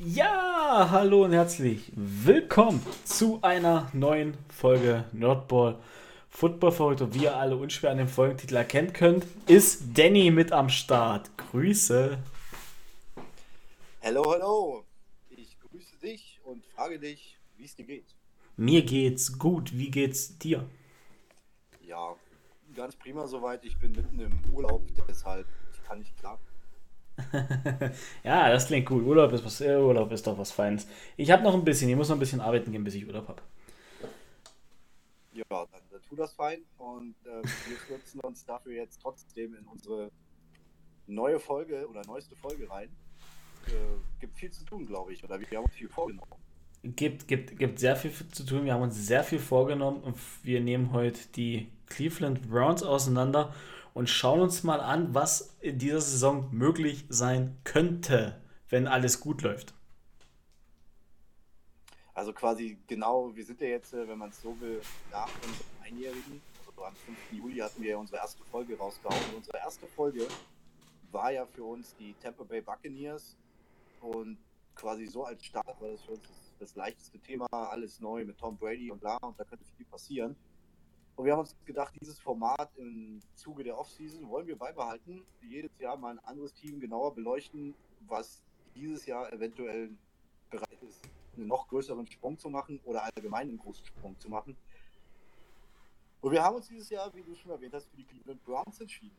Ja, hallo und herzlich willkommen zu einer neuen Folge Nerdball Football für heute. Wie ihr alle unschwer an dem Folgentitel erkennen könnt, ist Danny mit am Start. Grüße. Hallo, hallo. Ich grüße dich und frage dich, wie es dir geht. Mir geht's gut. Wie geht's dir? Ja, ganz prima soweit. Ich bin mitten im Urlaub, deshalb kann ich klar. ja, das klingt gut. Urlaub ist, was, äh, Urlaub ist doch was Feines. Ich habe noch ein bisschen, ich muss noch ein bisschen arbeiten gehen, bis ich Urlaub habe. Ja, dann, dann tu das fein und äh, wir stürzen uns dafür jetzt trotzdem in unsere neue Folge oder neueste Folge rein. Äh, gibt viel zu tun, glaube ich, oder wir haben uns viel vorgenommen. Gibt, gibt, gibt sehr viel zu tun. Wir haben uns sehr viel vorgenommen und wir nehmen heute die Cleveland Browns auseinander und schauen uns mal an, was in dieser Saison möglich sein könnte, wenn alles gut läuft. Also quasi genau, wir sind ja jetzt, äh, wenn man es so will, nach unserem Einjährigen. Also am 5. Juli hatten wir ja unsere erste Folge rausgehauen. Und unsere erste Folge war ja für uns die Tampa Bay Buccaneers. Und quasi so als Start war das für uns das, das leichteste Thema, alles neu mit Tom Brady und bla. Und da könnte viel passieren. Und wir haben uns gedacht, dieses Format im Zuge der Offseason wollen wir beibehalten. Jedes Jahr mal ein anderes Team genauer beleuchten, was dieses Jahr eventuell bereit ist, einen noch größeren Sprung zu machen oder allgemein einen großen Sprung zu machen. Und wir haben uns dieses Jahr, wie du schon erwähnt hast, für die Cleveland Browns entschieden.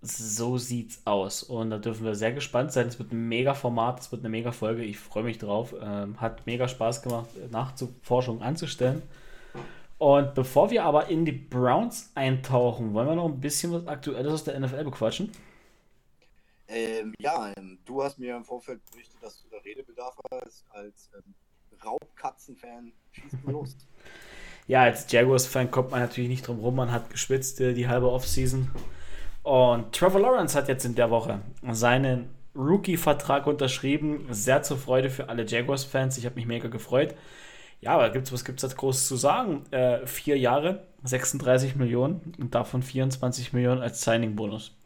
So sieht's aus. Und da dürfen wir sehr gespannt sein. Es wird ein mega Format, es wird eine mega Folge. Ich freue mich drauf. Ähm, hat mega Spaß gemacht, Nachforschungen anzustellen. Und bevor wir aber in die Browns eintauchen, wollen wir noch ein bisschen was Aktuelles aus der NFL bequatschen? Ähm, ja, ähm, du hast mir im Vorfeld berichtet, dass du da Redebedarf hast als ähm, Raubkatzen-Fan. Schieß mal los. ja, als Jaguars-Fan kommt man natürlich nicht drum rum. Man hat geschwitzt äh, die halbe Offseason. Und Trevor Lawrence hat jetzt in der Woche seinen Rookie-Vertrag unterschrieben. Sehr zur Freude für alle Jaguars-Fans. Ich habe mich mega gefreut. Ja, aber gibt's, was gibt es da groß zu sagen? Äh, vier Jahre, 36 Millionen und davon 24 Millionen als Signing-Bonus.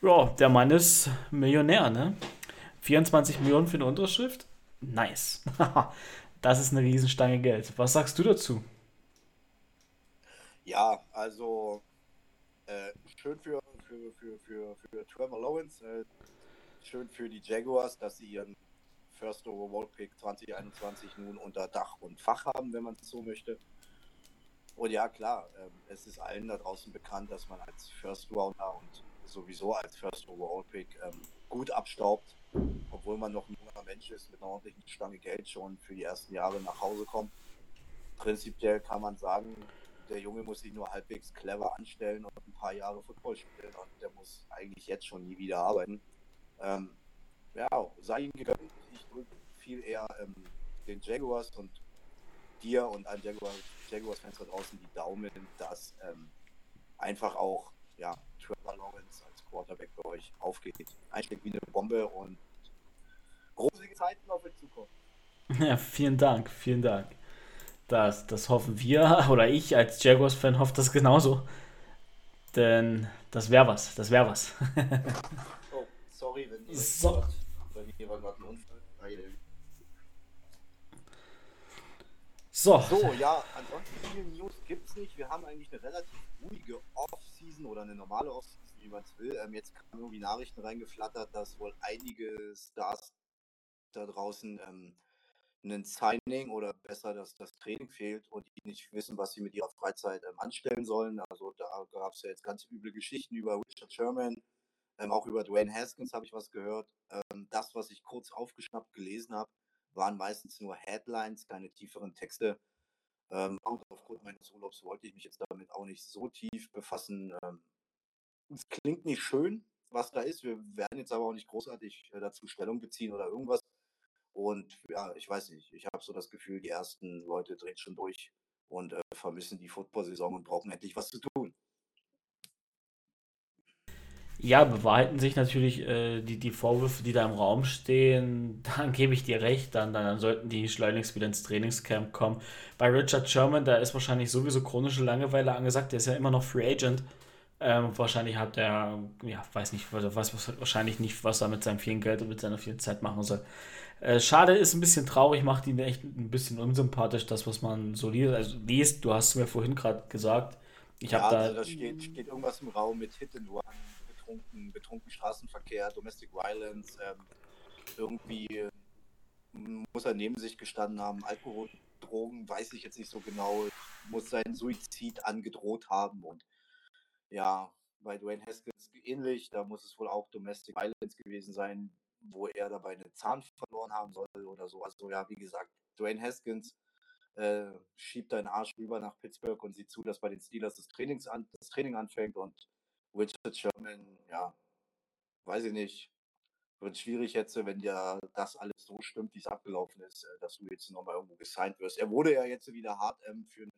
Ja, der Mann ist Millionär, ne? 24 Millionen für eine Unterschrift? Nice. das ist eine Riesenstange Geld. Was sagst du dazu? Ja, also äh, schön für, für, für, für, für Trevor Lawrence, äh, schön für die Jaguars, dass sie ihren First Overall Pick 2021 nun unter Dach und Fach haben, wenn man es so möchte. Und ja, klar, äh, es ist allen da draußen bekannt, dass man als First Rounder und sowieso als First Overall Pick ähm, gut abstaubt, obwohl man noch ein junger Mensch ist mit einer ordentlichen Stange Geld schon für die ersten Jahre nach Hause kommt. Prinzipiell kann man sagen, der Junge muss sich nur halbwegs clever anstellen und ein paar Jahre Football spielen und der muss eigentlich jetzt schon nie wieder arbeiten. Ähm, ja, sei ihm gegönnt. Viel eher ähm, den Jaguars und dir und allen Jaguars, Jaguars-Fans da draußen die Daumen, dass ähm, einfach auch ja, Trevor Lawrence als Quarterback bei euch aufgeht. Einschlägt wie eine Bombe und rosige Zeiten auf euch zukommen. Ja, vielen Dank, vielen Dank. Das, das hoffen wir, oder ich als Jaguars-Fan hoffe das genauso. Denn das wäre was, das wäre was. oh, sorry, wenn ihr so. Gerade ein Unfall. So. So, ja, ansonsten viele News gibt es nicht. Wir haben eigentlich eine relativ ruhige Off-Season oder eine normale Off-Season, wie man es will. Ähm, jetzt kamen irgendwie Nachrichten reingeflattert, dass wohl einige Stars da draußen ähm, ein Signing oder besser, dass das Training fehlt und die nicht wissen, was sie mit ihrer Freizeit ähm, anstellen sollen. Also da gab es ja jetzt ganz üble Geschichten über Richard Sherman, ähm, auch über Dwayne Haskins habe ich was gehört. Ähm, das, was ich kurz aufgeschnappt gelesen habe, waren meistens nur Headlines, keine tieferen Texte. Ähm, und aufgrund meines Urlaubs wollte ich mich jetzt damit auch nicht so tief befassen. Ähm, es klingt nicht schön, was da ist. Wir werden jetzt aber auch nicht großartig äh, dazu Stellung beziehen oder irgendwas. Und ja, ich weiß nicht, ich habe so das Gefühl, die ersten Leute drehen schon durch und äh, vermissen die Football-Saison und brauchen endlich was zu tun. Ja, bewahrheiten sich natürlich äh, die, die Vorwürfe, die da im Raum stehen. Dann gebe ich dir recht, dann, dann, dann sollten die schleunigst wieder ins Trainingscamp kommen. Bei Richard Sherman, da ist wahrscheinlich sowieso chronische Langeweile angesagt, der ist ja immer noch Free Agent. Ähm, wahrscheinlich hat er, ja, weiß nicht, weiß was, wahrscheinlich nicht, was er mit seinem vielen Geld und mit seiner vielen Zeit machen soll. Äh, schade, ist ein bisschen traurig, macht ihn echt ein bisschen unsympathisch, das, was man so liest. Also, liest du hast es mir vorhin gerade gesagt. Ich ja, habe da. Also da steht, steht, irgendwas im Raum mit Hit and Run, betrunken, betrunken Straßenverkehr, Domestic Violence. Ähm, irgendwie muss er neben sich gestanden haben, Alkohol, Drogen, weiß ich jetzt nicht so genau, muss seinen Suizid angedroht haben und ja, bei Dwayne Haskins ähnlich, da muss es wohl auch Domestic Violence gewesen sein, wo er dabei einen Zahn verloren haben soll oder so. Also ja, wie gesagt, Dwayne Haskins äh, schiebt deinen Arsch rüber nach Pittsburgh und sieht zu, dass bei den Steelers das, Trainings an, das Training anfängt und Richard Sherman, ja, weiß ich nicht, wird schwierig jetzt, wenn ja das alles so stimmt, wie es abgelaufen ist, äh, dass du jetzt nochmal irgendwo gesigned wirst. Er wurde ja jetzt wieder hart ähm, für,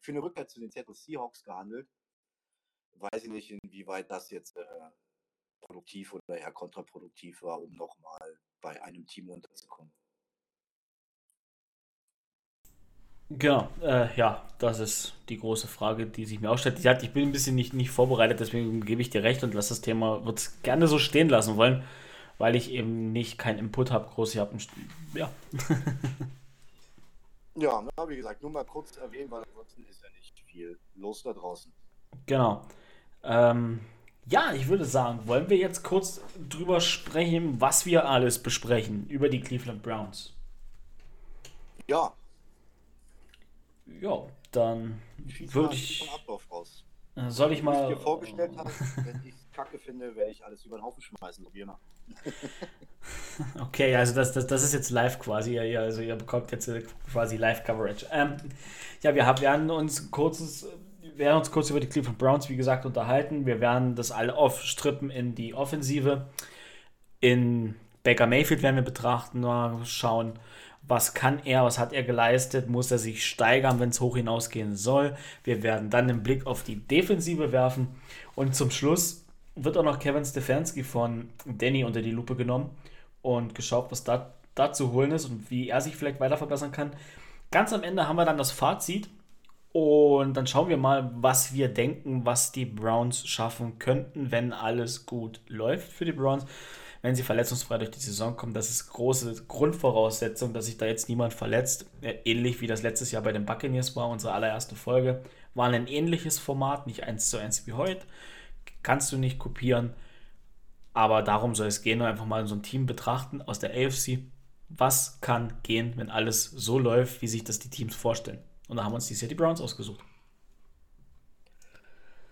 für, eine Rückkehr zu den Seattle Seahawks gehandelt. Weiß ich nicht, inwieweit das jetzt äh, produktiv oder eher kontraproduktiv war, um nochmal bei einem Team unterzukommen. Genau, äh, ja, das ist die große Frage, die sich mir ausstellt. Ich bin ein bisschen nicht, nicht vorbereitet, deswegen gebe ich dir recht und lass das Thema, würde es gerne so stehen lassen wollen weil ich eben nicht keinen Input habe, groß. Ich habe ja. ja, wie gesagt, nur mal kurz erwähnen, weil ansonsten ist ja nicht viel los da draußen. Genau. Ähm, ja, ich würde sagen, wollen wir jetzt kurz drüber sprechen, was wir alles besprechen über die Cleveland Browns. Ja. Ja, dann würde ich. Äh, soll ich mal. Wie ich dir vorgestellt habe, wenn ich kacke finde, werde ich alles über den Haufen schmeißen, so wie immer. okay, also das, das, das ist jetzt live quasi. Ja, also ihr bekommt jetzt äh, quasi Live-Coverage. Ähm, ja, wir haben, werden uns kurzes werden uns kurz über die Cleveland Browns, wie gesagt, unterhalten. Wir werden das alle aufstrippen in die Offensive. In Baker Mayfield werden wir betrachten, schauen, was kann er, was hat er geleistet, muss er sich steigern, wenn es hoch hinausgehen soll. Wir werden dann den Blick auf die Defensive werfen und zum Schluss wird auch noch Kevin Stefanski von Danny unter die Lupe genommen und geschaut, was da, da zu holen ist und wie er sich vielleicht weiter verbessern kann. Ganz am Ende haben wir dann das Fazit und dann schauen wir mal, was wir denken, was die Browns schaffen könnten, wenn alles gut läuft für die Browns. Wenn sie verletzungsfrei durch die Saison kommen, das ist große Grundvoraussetzung, dass sich da jetzt niemand verletzt. Ähnlich wie das letztes Jahr bei den Buccaneers war, unsere allererste Folge. War ein ähnliches Format, nicht eins zu eins wie heute kannst du nicht kopieren. Aber darum soll es gehen einfach mal so ein Team betrachten aus der AFC. Was kann gehen, wenn alles so läuft, wie sich das die Teams vorstellen? Und da haben uns die City Browns ausgesucht.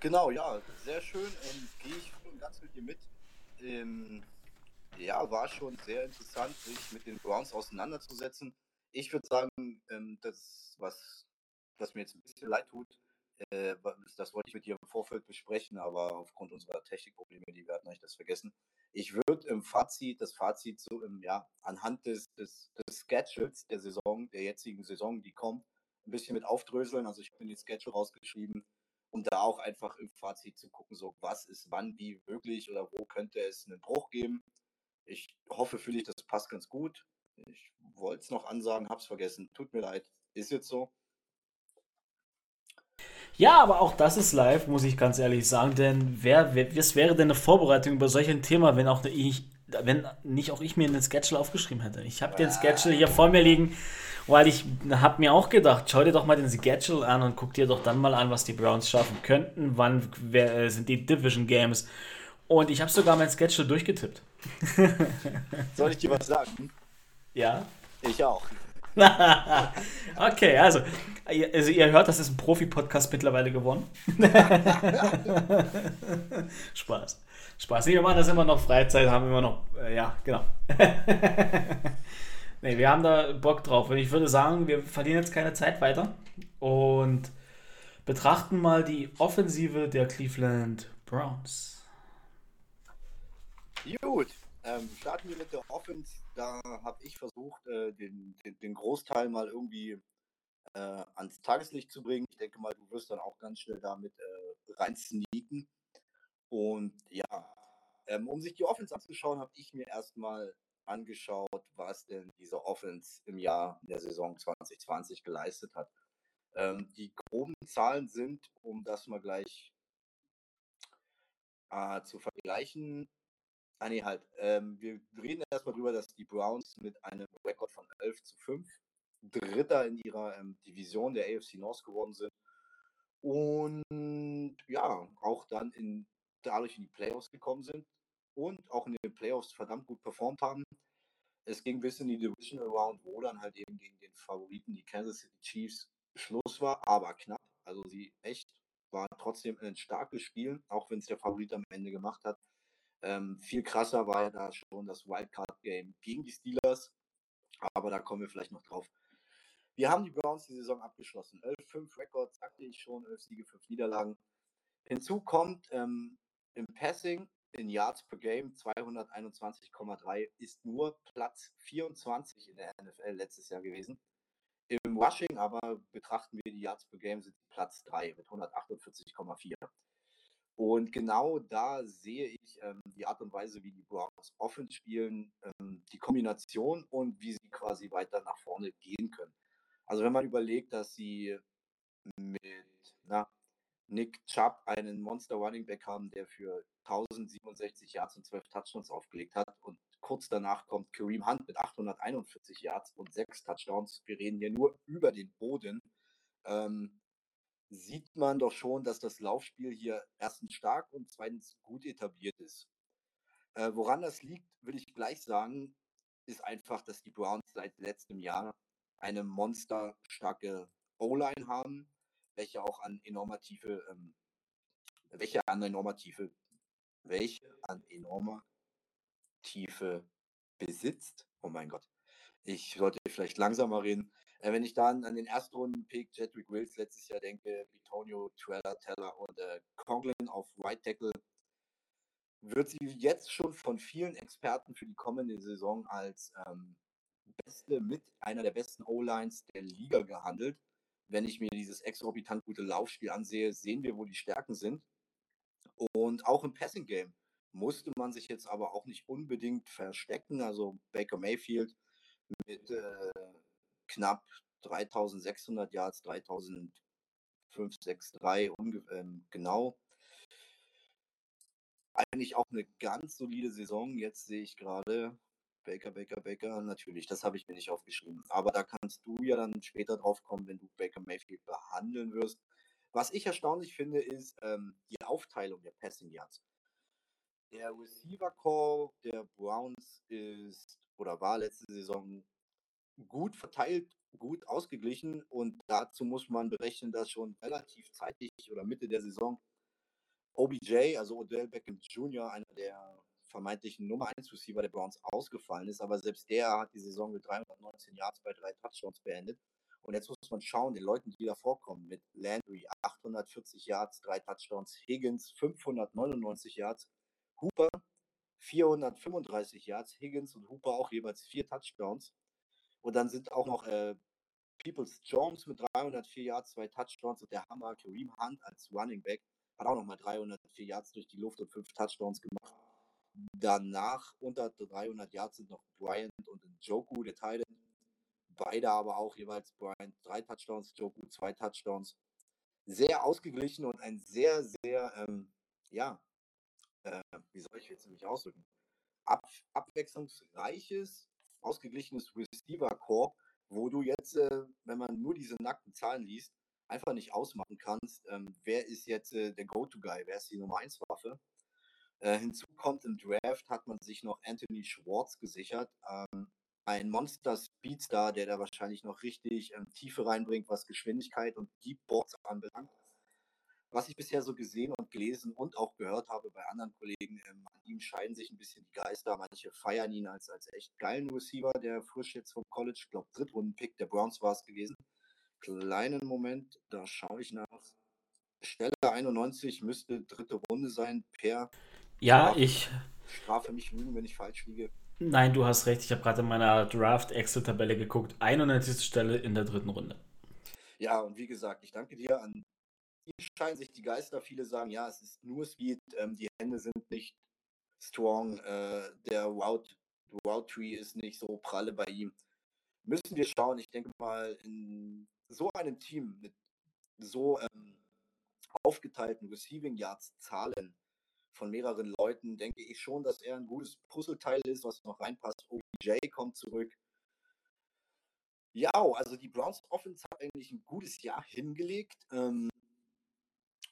Genau, ja, sehr schön. Ähm, Gehe ich ganz mit dir mit. Ähm, ja, war schon sehr interessant, sich mit den Browns auseinanderzusetzen. Ich würde sagen, ähm, das, was, was mir jetzt ein bisschen leid tut, äh, das wollte ich mit dir im Vorfeld besprechen, aber aufgrund unserer Technikprobleme, die wir hatten, habe ich das vergessen. Ich würde im Fazit, das Fazit so im, ja, anhand des, des, des Schedules der Saison, der jetzigen Saison, die kommt, ein bisschen mit aufdröseln. Also ich habe mir den Schedule rausgeschrieben, um da auch einfach im Fazit zu gucken, so was ist wann wie möglich oder wo könnte es einen Bruch geben. Ich hoffe für dich, das passt ganz gut. Ich wollte es noch ansagen, habe es vergessen. Tut mir leid. Ist jetzt so. Ja, aber auch das ist live, muss ich ganz ehrlich sagen. Denn wer, wer, was wäre denn eine Vorbereitung über solch ein Thema, wenn auch ich, wenn nicht auch ich mir den Schedule aufgeschrieben hätte? Ich habe den Schedule hier vor mir liegen, weil ich habe mir auch gedacht, schau dir doch mal den Schedule an und guck dir doch dann mal an, was die Browns schaffen könnten. Wann wer, äh, sind die Division Games? Und ich habe sogar mein Schedule durchgetippt. Soll ich dir was sagen? Ja. Ich auch. okay, also, also ihr hört, das ist ein Profi-Podcast mittlerweile geworden. Spaß. Spaß. Nee, wir machen das immer noch Freizeit, haben immer noch, äh, ja, genau. nee, wir haben da Bock drauf. Und ich würde sagen, wir verlieren jetzt keine Zeit weiter und betrachten mal die Offensive der Cleveland Browns. Gut, ähm, starten wir mit der Offense da habe ich versucht, äh, den, den, den, Großteil mal irgendwie äh, ans Tageslicht zu bringen. Ich denke mal, du wirst dann auch ganz schnell damit äh, rein sneaken. Und ja, ähm, um sich die Offense anzuschauen, habe ich mir erstmal angeschaut, was denn diese Offense im Jahr der Saison 2020 geleistet hat. Ähm, die groben Zahlen sind, um das mal gleich äh, zu vergleichen, ah nee, halt, ähm, wir reden erstmal drüber, dass die Browns mit einem Rekord von 11 zu 5 Dritter in ihrer ähm, Division der AFC North geworden sind und ja, auch dann in, dadurch in die Playoffs gekommen sind und auch in den Playoffs verdammt gut performt haben. Es ging bis in die Divisional Round, wo dann halt eben gegen den Favoriten, die Kansas City Chiefs, Schluss war, aber knapp. Also sie echt war trotzdem ein starkes Spiel, auch wenn es der Favorit am Ende gemacht hat. Ähm, viel krasser war ja da schon das Wildcard-Game gegen die Steelers, aber da kommen wir vielleicht noch drauf. Wir haben die Browns die Saison abgeschlossen. 11-5 Records, sagte ich schon, 11 Siege, 5 Niederlagen. Hinzu kommt ähm, im Passing in Yards per Game 221,3 ist nur Platz 24 in der NFL letztes Jahr gewesen. Im Rushing aber betrachten wir die Yards per Game sind Platz 3 mit 148,4. Und genau da sehe ich ähm, die Art und Weise, wie die Browns Offense spielen, ähm, die Kombination und wie sie quasi weiter nach vorne gehen können. Also wenn man überlegt, dass sie mit na, Nick Chubb einen Monster Running Back haben, der für 1067 Yards und 12 Touchdowns aufgelegt hat und kurz danach kommt Kareem Hunt mit 841 Yards und 6 Touchdowns. Wir reden hier nur über den Boden. Ähm, sieht man doch schon, dass das Laufspiel hier erstens stark und zweitens gut etabliert ist. Äh, woran das liegt, will ich gleich sagen, ist einfach, dass die Browns seit letztem Jahr eine monsterstarke O-Line haben, welche auch an enormer Tiefe, ähm, welche an enormer Tiefe, welche an enormer Tiefe besitzt. Oh mein Gott. Ich sollte vielleicht langsamer reden. Äh, wenn ich dann an den Erstrunden-Pick Jedrick Wills letztes Jahr denke, Bitonio, Trella, Teller und äh, Conklin auf Right Tackle, wird sie jetzt schon von vielen Experten für die kommende Saison als ähm, beste, mit einer der besten O-Lines der Liga gehandelt. Wenn ich mir dieses exorbitant gute Laufspiel ansehe, sehen wir, wo die Stärken sind. Und auch im Passing Game musste man sich jetzt aber auch nicht unbedingt verstecken. Also Baker Mayfield mit äh, knapp 3600 Yards, 3563 ähm, genau. Eigentlich auch eine ganz solide Saison. Jetzt sehe ich gerade, Baker, Baker, Baker, natürlich, das habe ich mir nicht aufgeschrieben. Aber da kannst du ja dann später drauf kommen, wenn du Baker Mayfield behandeln wirst. Was ich erstaunlich finde, ist ähm, die Aufteilung der Passing Yards. Der Receiver Call der Browns ist oder war letzte Saison gut verteilt, gut ausgeglichen und dazu muss man berechnen, dass schon relativ zeitig oder Mitte der Saison OBJ, also Odell Beckham Jr., einer der vermeintlichen Nummer 1 Receiver der Browns ausgefallen ist, aber selbst der hat die Saison mit 319 Yards bei drei Touchdowns beendet. Und jetzt muss man schauen, den Leuten, die da vorkommen, mit Landry 840 Yards, drei Touchdowns, Higgins 599 Yards, Hooper 435 Yards, Higgins und Hooper auch jeweils vier Touchdowns. Und dann sind auch noch äh, Peoples Jones mit 304 Yards, zwei Touchdowns und der Hammer Kareem Hunt als Running Back hat auch nochmal 304 Yards durch die Luft und fünf Touchdowns gemacht. Danach unter 300 Yards sind noch Bryant und Joku, der Teil. Beide aber auch jeweils Bryant drei Touchdowns, Joku zwei Touchdowns. Sehr ausgeglichen und ein sehr, sehr, ähm, ja, äh, wie soll ich jetzt nämlich ausdrücken? Ab, abwechslungsreiches, ausgeglichenes Receiver-Core, wo du jetzt, äh, wenn man nur diese nackten Zahlen liest, einfach nicht ausmachen kannst, ähm, wer ist jetzt äh, der Go-To-Guy, wer ist die Nummer 1-Waffe. Äh, hinzu kommt im Draft hat man sich noch Anthony Schwartz gesichert. Ähm, ein Monster Speedstar, der da wahrscheinlich noch richtig ähm, Tiefe reinbringt, was Geschwindigkeit und Deep Boards anbelangt. Was ich bisher so gesehen und gelesen und auch gehört habe bei anderen Kollegen, ähm, an ihm scheiden sich ein bisschen die Geister. Manche feiern ihn als, als echt geilen Receiver, der frisch jetzt vom College, ich glaube, Drittrunden-Pick der Browns war es gewesen. Kleinen Moment, da schaue ich nach. Stelle 91 müsste dritte Runde sein per ja, Strafe, ich. Strafe mich lügen, wenn ich falsch liege. Nein, du hast recht. Ich habe gerade in meiner Draft-Excel-Tabelle geguckt. 91. Stelle in der dritten Runde. Ja, und wie gesagt, ich danke dir. An scheinen sich die Geister. Viele sagen, ja, es ist nur Speed. Ähm, die Hände sind nicht strong. Äh, der Route, Route Tree ist nicht so pralle bei ihm. Müssen wir schauen. Ich denke mal, in so einem Team mit so ähm, aufgeteilten Receiving Yards Zahlen von mehreren Leuten denke ich schon, dass er ein gutes Puzzleteil ist, was noch reinpasst. OBJ kommt zurück. Ja, also die Browns Offense hat eigentlich ein gutes Jahr hingelegt. Ähm,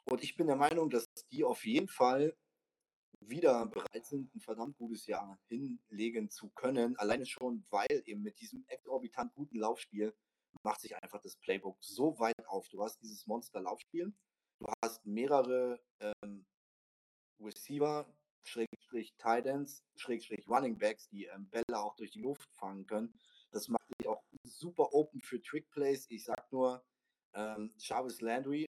und ich bin der Meinung, dass die auf jeden Fall wieder bereit sind, ein verdammt gutes Jahr hinlegen zu können. Alleine schon, weil eben mit diesem exorbitant guten Laufspiel macht sich einfach das Playbook so weit auf. Du hast dieses Monster-Laufspiel, du hast mehrere ähm, Receiver, Schrägstrich Titans, Schrägstrich Running Backs, die ähm, Bälle auch durch die Luft fangen können. Das macht dich auch super open für Trick Plays. Ich sag nur, ähm, Jarvis Landry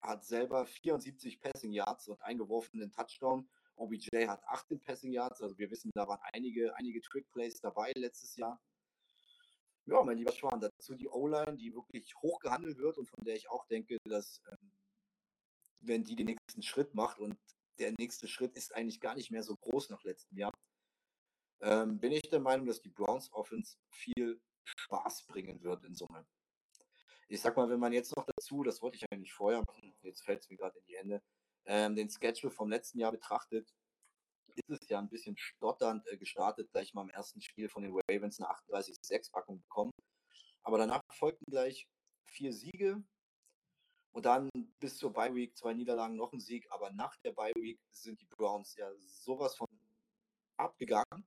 hat selber 74 Passing Yards und eingeworfenen Touchdown. OBJ hat 18 Passing Yards. Also wir wissen, da waren einige, einige Trick Plays dabei letztes Jahr. Ja, mein lieber Schwan, dazu die O-Line, die wirklich hoch gehandelt wird und von der ich auch denke, dass ähm, wenn die den nächsten Schritt macht und der nächste Schritt ist eigentlich gar nicht mehr so groß nach letztem Jahr, ähm, bin ich der Meinung, dass die Browns Offense viel Spaß bringen wird in Summe. Ich sag mal, wenn man jetzt noch dazu, das wollte ich eigentlich vorher machen, jetzt fällt es mir gerade in die Hände, ähm, den Schedule vom letzten Jahr betrachtet, ist es ja ein bisschen stotternd äh, gestartet, gleich mal im ersten Spiel von den Ravens eine 38-6-Packung bekommen. Aber danach folgten gleich vier Siege und dann bis zur Bye Week zwei Niederlagen noch ein Sieg. Aber nach der Bye Week sind die Browns ja sowas von abgegangen.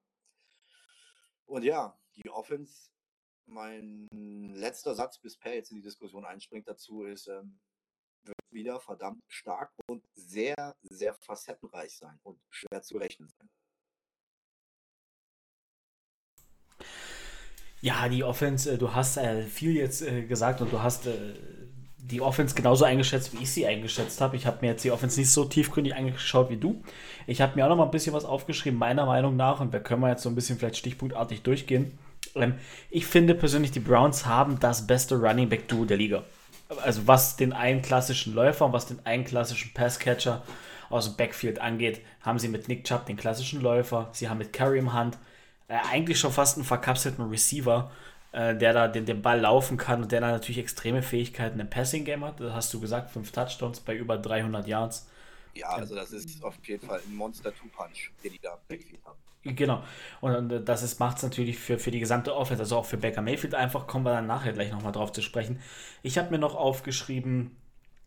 Und ja, die Offense, mein letzter Satz, bis Per jetzt in die Diskussion einspringt dazu, ist, ähm, wird wieder verdammt stark und sehr, sehr facettenreich sein und schwer zu rechnen sein. Ja, die Offense, äh, du hast äh, viel jetzt äh, gesagt und du hast die Offense genauso eingeschätzt, wie ich sie eingeschätzt habe. Ich habe mir jetzt die Offense nicht so tiefgründig angeschaut wie du. Ich habe mir auch noch mal ein bisschen was aufgeschrieben, meiner Meinung nach, und da können wir jetzt so ein bisschen vielleicht stichpunktartig durchgehen. Ähm, ich finde persönlich, die Browns haben das beste Running Back Duo der Liga. Also was den einen klassischen Läufer und was den einen klassischen Passcatcher aus dem Backfield angeht, haben sie mit Nick Chubb den klassischen Läufer, sie haben mit Kareem Hunt äh, eigentlich schon fast einen verkapselten Receiver äh, der da den, den Ball laufen kann und der da natürlich extreme Fähigkeiten im Passing-Game hat. Das hast du gesagt, fünf Touchdowns bei über 300 Yards. Ja, also das ist auf jeden Fall ein Monster-Two-Punch, den die da Backfield haben. Genau. Und das macht es natürlich für, für die gesamte Offense, also auch für Baker Mayfield einfach, kommen wir dann nachher gleich nochmal drauf zu sprechen. Ich habe mir noch aufgeschrieben,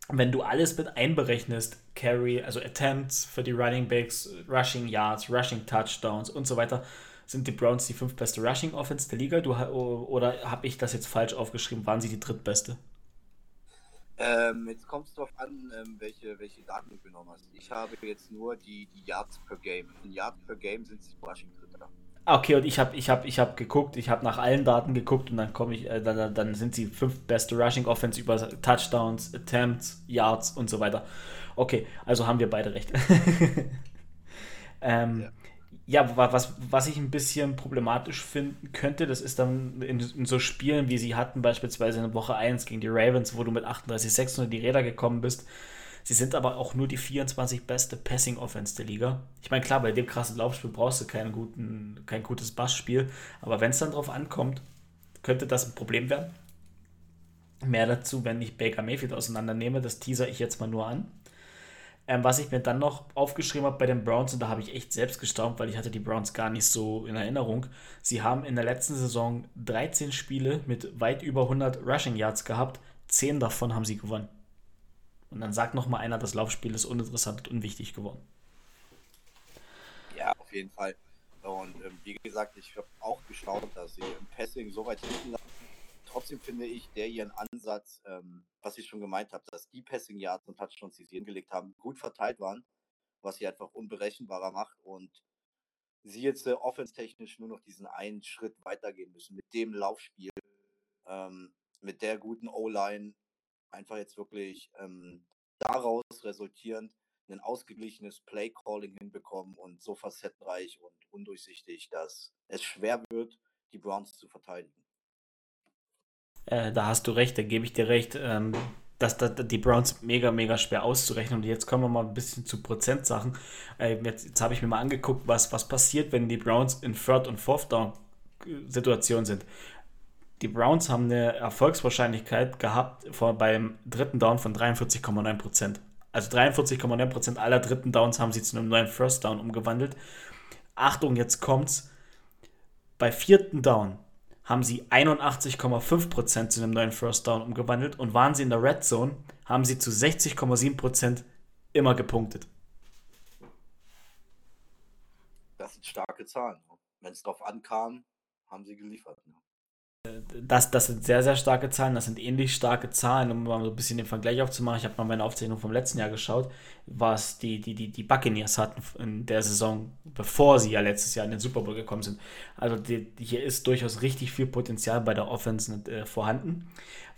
wenn du alles mit einberechnest, Carry, also Attempts für die Running Backs, Rushing Yards, Rushing Touchdowns und so weiter, sind die Browns die fünf beste Rushing Offense der Liga? Du, oder habe ich das jetzt falsch aufgeschrieben? Waren sie die drittbeste? Ähm, jetzt kommt es darauf an, ähm, welche, welche Daten du genommen hast. Ich habe jetzt nur die, die Yards per Game. In Yards per Game sind sie Rushing Dritter. Okay, und ich habe ich hab, ich hab geguckt, ich habe nach allen Daten geguckt und dann komme ich, äh, dann, dann sind sie fünf beste Rushing Offense über Touchdowns, Attempts, Yards und so weiter. Okay, also haben wir beide recht. ähm, ja ja, was, was ich ein bisschen problematisch finden könnte, das ist dann in, in, so Spielen, wie sie hatten, beispielsweise in Woche 1 gegen die Ravens, wo du mit 38,6 unter die Räder gekommen bist. Sie sind aber auch nur die 24 beste Passing Offense der Liga. Ich meine, klar, bei dem krassen Laufspiel brauchst du keinen guten, kein gutes Bassspiel, aber wenn es dann drauf ankommt, könnte das ein Problem werden. Mehr dazu, wenn ich Baker Mayfield auseinandernehme, das teaser ich jetzt mal nur an. Ähm, was ich mir dann noch aufgeschrieben habe bei den Browns, und da habe ich echt selbst gestaunt, weil ich hatte die Browns gar nicht so in Erinnerung. Sie haben in der letzten Saison 13 Spiele mit weit über 100 Rushing Yards gehabt. 10 davon haben sie gewonnen. Und dann sagt noch mal einer, das Laufspiel ist uninteressant und unwichtig geworden. Ja, auf jeden Fall. Und ähm, wie gesagt, ich habe auch geschaut, dass sie im Passing so weit hinten trotzdem finde ich, der ihren Ansatz, ähm, was ich schon gemeint habe, dass die Passing Yards und Touchdowns, die sie hingelegt haben, gut verteilt waren, was sie einfach unberechenbarer macht und sie jetzt äh, offenstechnisch nur noch diesen einen Schritt weitergehen müssen mit dem Laufspiel, ähm, mit der guten O-Line, einfach jetzt wirklich ähm, daraus resultierend ein ausgeglichenes Play-Calling hinbekommen und so facettenreich und undurchsichtig, dass es schwer wird, die Browns zu verteidigen. Äh, da hast du recht, da gebe ich dir recht. Ähm, dass, dass, die Browns mega, mega schwer auszurechnen. Und jetzt kommen wir mal ein bisschen zu Prozentsachen. Äh, jetzt jetzt habe ich mir mal angeguckt, was, was passiert, wenn die Browns in Third- und Fourth-Down-Situation sind. Die Browns haben eine Erfolgswahrscheinlichkeit gehabt vor, beim dritten Down von 43,9%. also 43,9% aller dritten Downs haben sie zu einem neuen First Down umgewandelt. Achtung, jetzt kommt's. Bei vierten Down haben sie 81,5% zu einem neuen First Down umgewandelt und waren sie in der Red Zone, haben sie zu 60,7% immer gepunktet. Das sind starke Zahlen. Wenn es darauf ankam, haben sie geliefert. Ne? Das, das sind sehr, sehr starke Zahlen. Das sind ähnlich starke Zahlen, um mal so ein bisschen den Vergleich aufzumachen. Ich habe mal meine Aufzeichnung vom letzten Jahr geschaut, was die, die, die, die Buccaneers hatten in der Saison, bevor sie ja letztes Jahr in den Super Bowl gekommen sind. Also die, hier ist durchaus richtig viel Potenzial bei der Offense äh, vorhanden.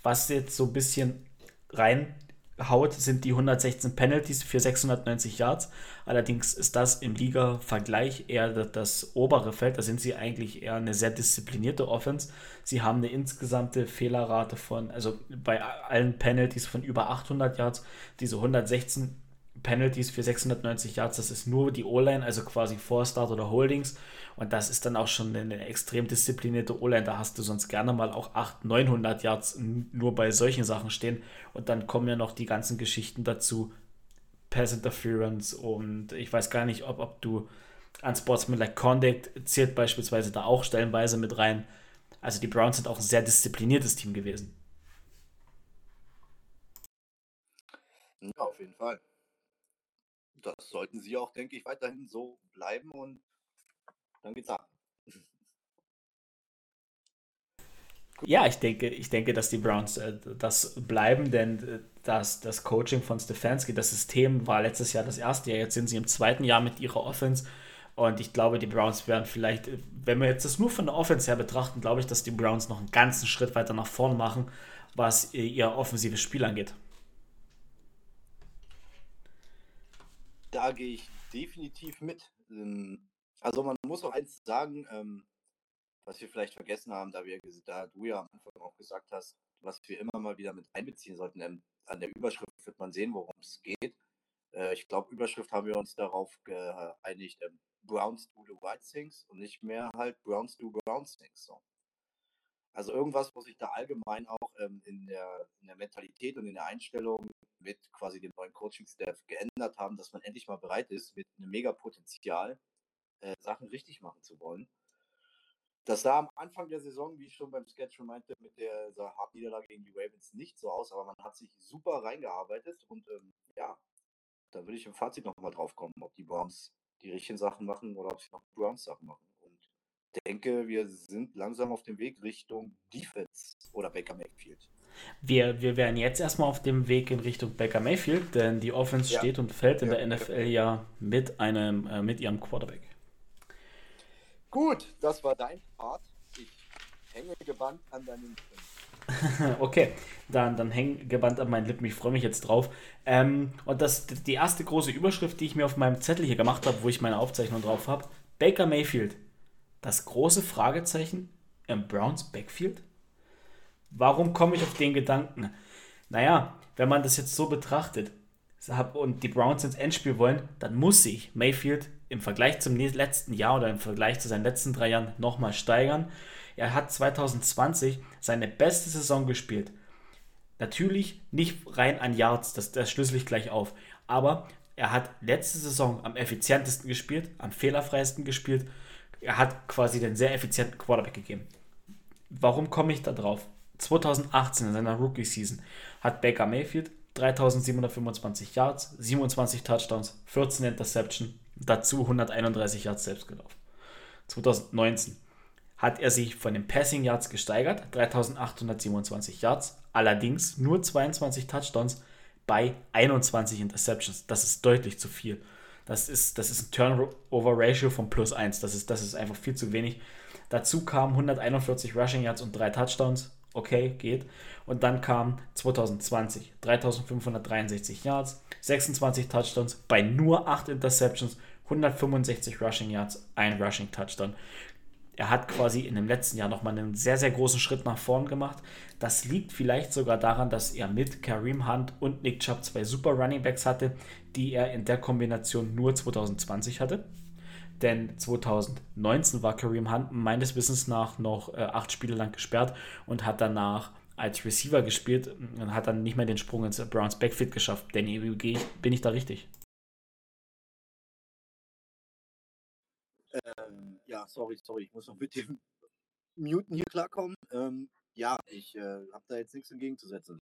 Was jetzt so ein bisschen rein haut, sind die 116 Penalties für 690 Yards. Allerdings ist das im Liga-Vergleich eher das, obere Feld. Da sind sie eigentlich eher eine sehr disziplinierte Offense. Sie haben eine insgesamte Fehlerrate von, also bei allen Penalties von über 800 Yards. Diese 116 Penalties für 690 Yards, das ist nur die O-Line, also quasi Vorstart oder Holdings. Und das ist dann auch schon eine extrem disziplinierte O-Line. Da hast du sonst gerne mal auch 800, 900 Yards nur bei solchen Sachen stehen. Und dann kommen ja noch die ganzen Geschichten dazu. Pass Interference und ich weiß gar nicht, ob, ob du an Sportsmanlike Conduct zählt beispielsweise da auch stellenweise mit rein. Also die Browns sind auch ein sehr diszipliniertes Team gewesen. Ja, auf jeden Fall. Das sollten sie auch, denke ich, weiterhin so bleiben und dann geht's ab. Ja, ich denke, ich denke, dass die Browns äh, das bleiben, denn äh, das, das Coaching von Stefanski, das System war letztes Jahr das erste Jahr, jetzt sind sie im zweiten Jahr mit ihrer Offense und ich glaube, die Browns werden vielleicht, äh, wenn wir jetzt das nur von der Offense her betrachten, glaube ich, dass die Browns noch einen ganzen Schritt weiter nach vorn machen, was ihr offensives Spiel angeht. Da gehe ich definitiv mit. Ähm, also man muss auch eins sagen, ähm, was wir vielleicht vergessen haben, da, wir, da du ja am Anfang auch gesagt hast, was wir immer mal wieder mit einbeziehen sollten. Ähm, an der Überschrift wird man sehen, worum es geht. Äh, ich glaube, Überschrift haben wir uns darauf geeinigt, ähm, Browns do the right things und nicht mehr halt Browns do Browns things. So. Also irgendwas, wo sich da allgemein auch ähm, in, der, in der Mentalität und in der Einstellung mit quasi dem neuen Coaching-Staff geändert haben, dass man endlich mal bereit ist, mit einem mega Potenzial äh, Sachen richtig machen zu wollen. Das sah am Anfang der Saison, wie ich schon beim Sketch schon meinte, mit der Niederlage gegen die Ravens nicht so aus, aber man hat sich super reingearbeitet und ähm, ja, da würde ich im Fazit nochmal drauf kommen, ob die Browns die richtigen Sachen machen oder ob sie noch Browns Sachen machen. Und denke, wir sind langsam auf dem Weg Richtung Defense oder Baker Mayfield. Wir, wir wären jetzt erstmal auf dem Weg in Richtung Baker Mayfield, denn die Offense ja. steht und fällt in ja. der NFL ja mit einem, äh, mit ihrem Quarterback. Gut, das war dein Part. Ich hänge gebannt an deinen Lippen. okay, dann, dann häng gebannt an meinen Lippen. Ich freue mich jetzt drauf. Ähm, und das die erste große Überschrift, die ich mir auf meinem Zettel hier gemacht habe, wo ich meine Aufzeichnung drauf habe: Baker Mayfield. Das große Fragezeichen im Browns Backfield? Warum komme ich auf den Gedanken? Naja, wenn man das jetzt so betrachtet und die Browns ins Endspiel wollen, dann muss sich Mayfield im Vergleich zum letzten Jahr oder im Vergleich zu seinen letzten drei Jahren nochmal steigern. Er hat 2020 seine beste Saison gespielt. Natürlich nicht rein an Yards, das, das schlüssel ich gleich auf. Aber er hat letzte Saison am effizientesten gespielt, am fehlerfreiesten gespielt. Er hat quasi den sehr effizienten Quarterback gegeben. Warum komme ich da drauf? 2018 in seiner Rookie-Season hat Baker Mayfield 3725 Yards, 27 Touchdowns, 14 Interception, dazu 131 Yards selbst gelaufen. 2019 hat er sich von den Passing Yards gesteigert, 3827 Yards, allerdings nur 22 Touchdowns bei 21 Interceptions. Das ist deutlich zu viel. Das ist, das ist ein Turnover-Ratio von plus 1. Das ist, das ist einfach viel zu wenig. Dazu kamen 141 Rushing Yards und 3 Touchdowns. Okay, geht. Und dann kam 2020 3563 Yards, 26 Touchdowns bei nur 8 Interceptions, 165 Rushing Yards, ein Rushing Touchdown. Er hat quasi in dem letzten Jahr nochmal einen sehr, sehr großen Schritt nach vorn gemacht. Das liegt vielleicht sogar daran, dass er mit Kareem Hunt und Nick Chubb zwei super Running Backs hatte, die er in der Kombination nur 2020 hatte. Denn 2019 war Kareem Hunt meines Wissens nach noch äh, acht Spiele lang gesperrt und hat danach als Receiver gespielt und hat dann nicht mehr den Sprung ins Browns Backfield geschafft. Danny, wie bin ich da richtig? Ähm, ja, sorry, sorry, ich muss noch mit dem Muten hier klarkommen. Ähm, ja, ich äh, habe da jetzt nichts entgegenzusetzen.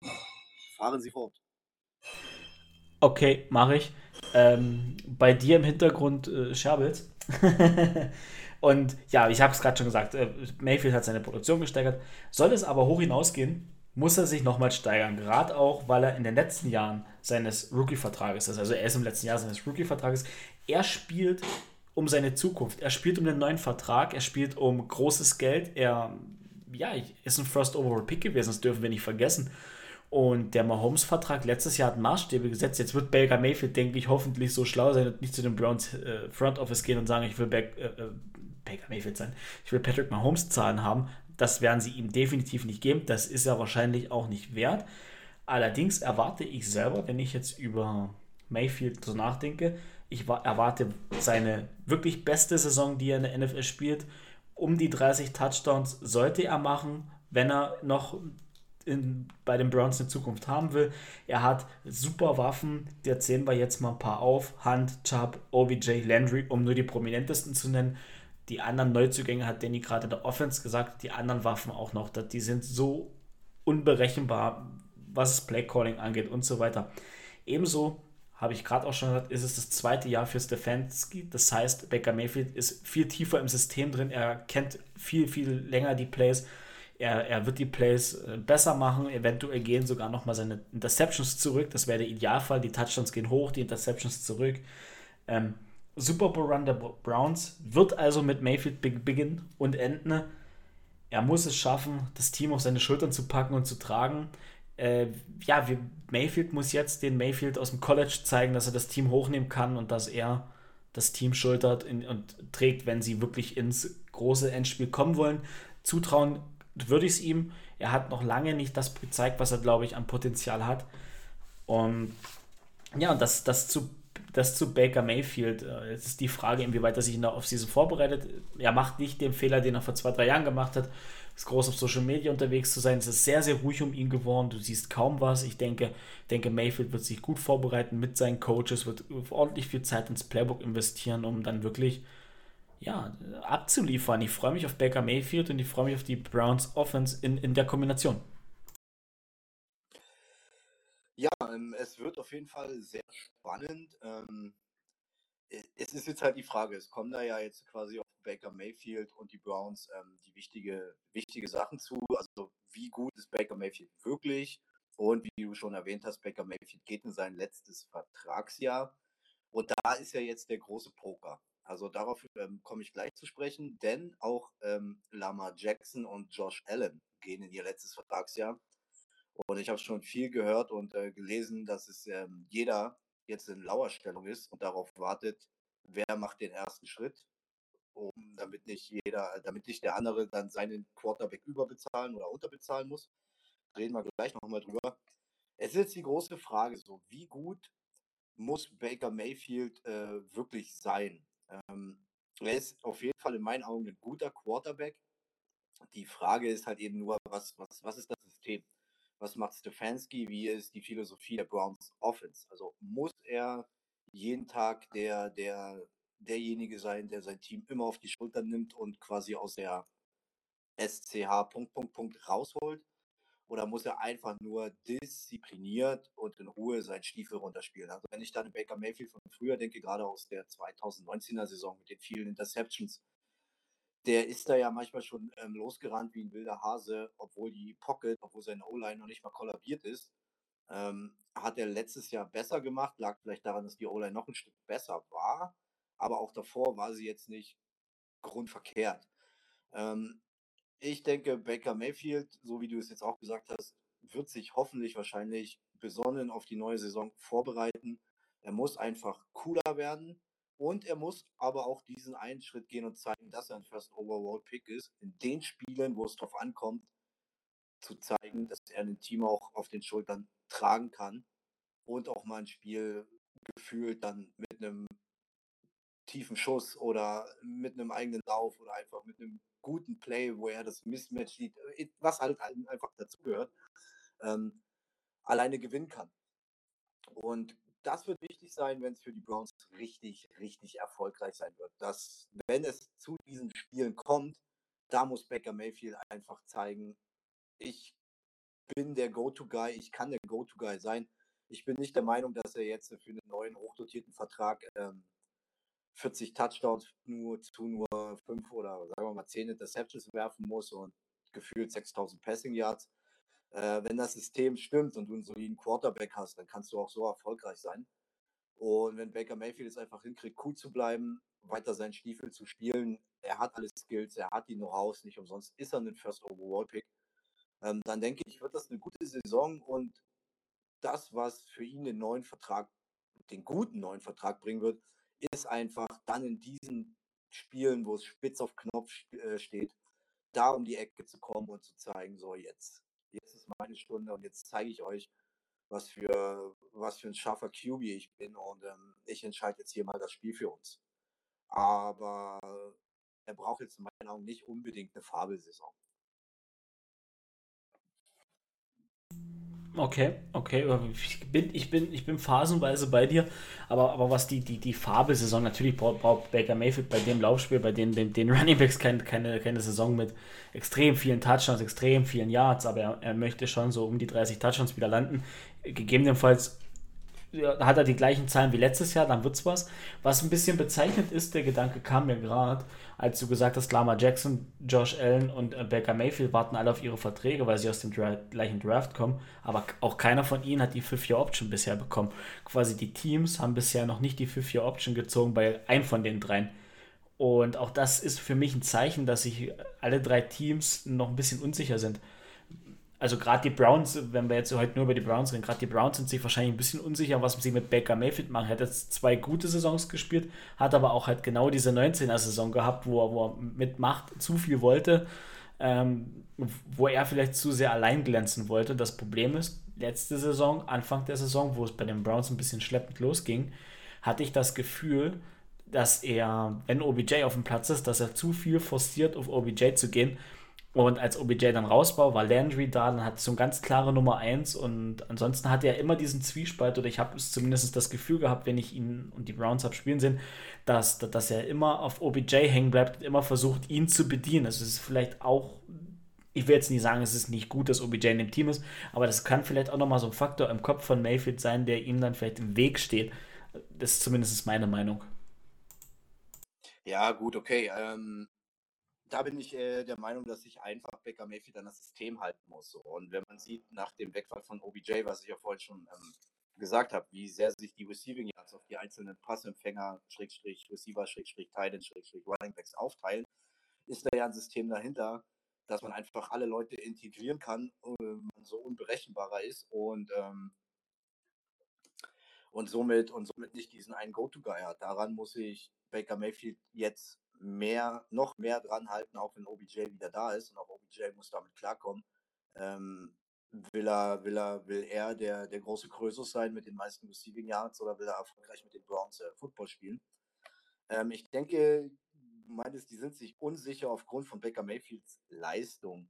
Fahren Sie fort. Okay, mache ich. Ähm, bei dir im Hintergrund äh, Scherbels. und ja, ich habe es gerade schon gesagt, äh, Mayfield hat seine Produktion gesteigert. Soll es aber hoch hinausgehen, muss er sich nochmal steigern. Gerade auch, weil er in den letzten Jahren seines Rookie-Vertrages ist. Also er ist im letzten Jahr seines Rookie-Vertrages. Er spielt um seine Zukunft. Er spielt um den neuen Vertrag. Er spielt um großes Geld. Er ja, ist ein First Overall Pick gewesen. Das dürfen wir nicht vergessen. Und der Mahomes-Vertrag letztes Jahr hat Maßstäbe gesetzt. Jetzt wird Baker Mayfield, denke ich, hoffentlich so schlau sein und nicht zu dem Browns äh, Front Office gehen und sagen, ich will Back, äh, äh Baker Mayfield sein. Ich will Patrick Mahomes Zahlen haben. Das werden sie ihm definitiv nicht geben. Das ist er wahrscheinlich auch nicht wert. Allerdings erwarte ich selber, wenn ich jetzt über Mayfield so nachdenke, ich erwarte seine wirklich beste Saison, die er in der NFL spielt. Um die 30 Touchdowns sollte er machen, wenn er noch in, bei den Browns eine Zukunft haben will. Er hat super Waffen, die erzählen wir jetzt mal ein paar auf. Hunt, Chubb, OBJ, Landry, um nur die prominentesten zu nennen. Die anderen Neuzugänge hat Danny gerade in der Offense gesagt, die anderen Waffen auch noch. Die sind so unberechenbar, was Playcalling angeht und so weiter. Ebenso habe ich gerade auch schon gesagt, ist es das zweite Jahr für Stefanski. Das heißt, Baker Mayfield ist viel tiefer im System drin. Er kennt viel, viel länger die Plays. Er, er wird die Plays äh, besser machen. Eventuell gehen sogar nochmal seine Interceptions zurück. Das wäre der Idealfall. Die Touchdowns gehen hoch, die Interceptions zurück. Ähm, Super Bowl Run der Browns wird also mit Mayfield beginnen und enden. Er muss es schaffen, das Team auf seine Schultern zu packen und zu tragen äh, ja, wir, Mayfield muss jetzt den Mayfield aus dem College zeigen, dass er das Team hochnehmen kann und dass er das Team schultert in, und trägt, wenn sie wirklich ins große Endspiel kommen wollen. Zutrauen würde ich es ihm. Er hat noch lange nicht das gezeigt, was er, glaube ich, an Potenzial hat. Und ja, das, das, zu, das zu Baker Mayfield. Äh, jetzt ist die Frage, inwieweit er sich in der Offseason vorbereitet. Er macht nicht den Fehler, den er vor zwei, drei Jahren gemacht hat, ist groß auf Social Media unterwegs zu sein. Es ist sehr, sehr ruhig um ihn geworden. Du siehst kaum was. Ich denke, denke, Mayfield wird sich gut vorbereiten mit seinen Coaches, wird ordentlich viel Zeit ins Playbook investieren, um dann wirklich ja, abzuliefern. Ich freue mich auf Baker Mayfield und ich freue mich auf die Browns Offense in, in der Kombination. Ja, ähm, es wird auf jeden Fall sehr spannend. Ähm, es ist jetzt halt die Frage, es kommen da ja jetzt quasi auf Baker Mayfield und die Browns ähm, die wichtige, wichtige Sachen zu. Also wie gut ist Baker Mayfield wirklich? Und wie du schon erwähnt hast, Baker Mayfield geht in sein letztes Vertragsjahr. Und da ist ja jetzt der große Poker. Also darauf ähm, komme ich gleich zu sprechen, denn auch ähm, Lama Jackson und Josh Allen gehen in ihr letztes Vertragsjahr. Und ich habe schon viel gehört und äh, gelesen, dass es ähm, jeder jetzt in Lauerstellung ist und darauf wartet, wer macht den ersten Schritt, um damit nicht jeder, damit nicht der andere dann seinen Quarterback überbezahlen oder unterbezahlen muss. Reden wir gleich nochmal drüber. Es ist jetzt die große Frage, so wie gut muss Baker Mayfield äh, wirklich sein? Ähm, er ist auf jeden Fall in meinen Augen ein guter Quarterback. Die Frage ist halt eben nur, was, was, was ist das System? was macht Stefanski, wie ist die Philosophie der Browns Offense? Also muss er jeden Tag der, der, derjenige sein, der sein Team immer auf die Schultern nimmt und quasi aus der SCH Punkt, Punkt, Punkt rausholt? Oder muss er einfach nur diszipliniert und in Ruhe seinen Stiefel runterspielen? Also wenn ich dann Baker Mayfield von früher denke, gerade aus der 2019er Saison mit den vielen Interceptions, der ist da ja manchmal schon ähm, losgerannt wie ein wilder Hase, obwohl die Pocket, obwohl sein O-Line noch nicht mal kollabiert ist. Ähm, hat er letztes Jahr besser gemacht, lag vielleicht daran, dass die O-Line noch ein Stück besser war, aber auch davor war sie jetzt nicht grundverkehrt. Ähm, ich denke, Baker Mayfield, so wie du es jetzt auch gesagt hast, wird sich hoffentlich wahrscheinlich besonnen auf die neue Saison vorbereiten. Er muss einfach cooler werden. Und er muss aber auch diesen einen Schritt gehen und zeigen, dass er ein First Overall Pick ist. In den Spielen, wo es drauf ankommt, zu zeigen, dass er ein Team auch auf den Schultern tragen kann und auch mal ein Spiel gefühlt dann mit einem tiefen Schuss oder mit einem eigenen Lauf oder einfach mit einem guten Play, wo er das Mismatch sieht, äh, was halt einfach dazugehört, ähm, alleine gewinnen kann. Und das wird wichtig sein, wenn es für die Browns richtig, richtig erfolgreich sein wird. Dass, wenn es zu diesen Spielen kommt, da muss Baker Mayfield einfach zeigen, ich bin der Go-To-Guy, ich kann der Go-To-Guy sein. Ich bin nicht der Meinung, dass er jetzt für einen neuen hochdotierten Vertrag ähm, 40 Touchdowns nur zu nur 5 oder sagen wir mal 10 Interceptions werfen muss und gefühlt 6000 Passing Yards. Äh, wenn das System stimmt und du einen soliden Quarterback hast, dann kannst du auch so erfolgreich sein. Und wenn Baker Mayfield es einfach hinkriegt, cool zu bleiben, weiter seinen Stiefel zu spielen, er hat alle Skills, er hat die Know-hows, nicht umsonst ist er ein First Overall Pick, ähm, dann denke ich, wird das eine gute Saison und das, was für ihn den neuen Vertrag, den guten neuen Vertrag bringen wird, ist einfach dann in diesen Spielen, wo es spitz auf Knopf äh, steht, da um die Ecke zu kommen und zu zeigen, so jetzt, jetzt ist meine Stunde und jetzt zeige ich euch, was für, was für ein scharfer QB ich bin und ähm, ich entscheide jetzt hier mal das Spiel für uns. Aber er braucht jetzt in meinen Augen nicht unbedingt eine Fabelsaison. Okay, okay. Ich bin, ich bin, ich bin phasenweise bei dir, aber, aber was die, die, die Fabelsaison, natürlich braucht, braucht Baker Mayfield bei dem Laufspiel, bei den, den, den Running Backs keine, keine, keine Saison mit extrem vielen Touchdowns, extrem vielen Yards, aber er, er möchte schon so um die 30 Touchdowns wieder landen. Gegebenenfalls da hat er die gleichen Zahlen wie letztes Jahr, dann wird's was. Was ein bisschen bezeichnet ist, der Gedanke kam mir gerade, als du gesagt hast, Lama Jackson, Josh Allen und äh, Baker Mayfield warten alle auf ihre Verträge, weil sie aus dem Dra gleichen Draft kommen. Aber auch keiner von ihnen hat die 5-Year-Option bisher bekommen. Quasi die Teams haben bisher noch nicht die 5-Year-Option gezogen bei einem von den dreien. Und auch das ist für mich ein Zeichen, dass sich alle drei Teams noch ein bisschen unsicher sind also gerade die Browns, wenn wir jetzt heute nur über die Browns reden, gerade die Browns sind sich wahrscheinlich ein bisschen unsicher, was sie mit Baker Mayfield machen. Er hat jetzt zwei gute Saisons gespielt, hat aber auch halt genau diese 19er-Saison gehabt, wo er, wo er mit Macht zu viel wollte, ähm, wo er vielleicht zu sehr allein glänzen wollte. Das Problem ist, letzte Saison, Anfang der Saison, wo es bei den Browns ein bisschen schleppend losging, hatte ich das Gefühl, dass er, wenn OBJ auf dem Platz ist, dass er zu viel forciert, auf OBJ zu gehen und als OBJ dann raus war, Landry da, dann hat so eine ganz klare Nummer 1 und ansonsten hatte er immer diesen Zwiespalt oder ich habe zumindest das Gefühl gehabt, wenn ich ihn und die Browns habe spielen sehen, dass, dass er immer auf OBJ hängen bleibt und immer versucht, ihn zu bedienen. Also es ist vielleicht auch, ich will jetzt nicht sagen, es ist nicht gut, dass OBJ in dem Team ist, aber das kann vielleicht auch nochmal so ein Faktor im Kopf von Mayfield sein, der ihm dann vielleicht im Weg steht. Das ist zumindest meine Meinung. Ja, gut, okay. Ähm, da bin ich äh, der Meinung, dass sich einfach Baker Mayfield an das System halten muss. So. Und wenn man sieht, nach dem Wegfall von OBJ, was ich ja vorhin schon ähm, gesagt habe, wie sehr sich die Receiving Yards auf die einzelnen Passempfänger, Schrägstrich, Receiver, Schrägstrich, Titan, Schrägstrich, Running Backs aufteilen, ist da ja ein System dahinter, dass man einfach alle Leute integrieren kann und man so unberechenbarer ist und ähm, und somit und somit nicht diesen einen Go-To-Guy hat. Daran muss ich Baker Mayfield jetzt mehr, noch mehr dran halten, auch wenn OBJ wieder da ist und auch OBJ muss damit klarkommen. Ähm, will er, will er, will er der, der große Krösus sein mit den meisten Receiving Yards oder will er erfolgreich mit den Browns äh, Football spielen? Ähm, ich denke, meintest, die sind sich unsicher aufgrund von Baker Mayfields Leistung.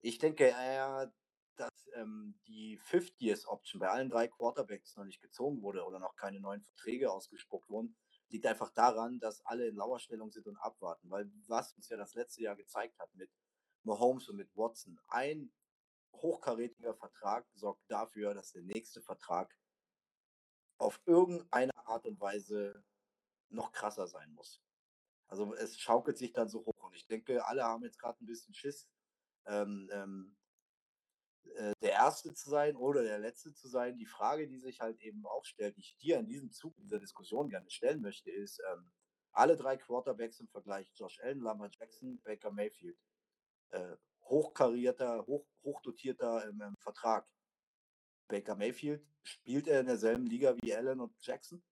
Ich denke eher, dass ähm, die 50th-Option bei allen drei Quarterbacks noch nicht gezogen wurde oder noch keine neuen Verträge ausgespuckt wurden, liegt einfach daran, dass alle in Lauerstellung sind und abwarten. Weil was uns ja das letzte Jahr gezeigt hat mit Mahomes und mit Watson, ein hochkarätiger Vertrag sorgt dafür, dass der nächste Vertrag auf irgendeine Art und Weise noch krasser sein muss. Also es schaukelt sich dann so hoch und ich denke, alle haben jetzt gerade ein bisschen Schiss, ähm, ähm, äh, der Erste zu sein oder der Letzte zu sein. Die Frage, die sich halt eben auch stellt, die ich dir in diesem Zug dieser Diskussion gerne stellen möchte, ist, ähm, alle drei Quarterbacks im Vergleich, Josh Allen, Lamar Jackson, Baker Mayfield, äh, hochkarierter, hoch, hochdotierter im, im Vertrag. Baker Mayfield, spielt er in derselben Liga wie Allen und Jackson?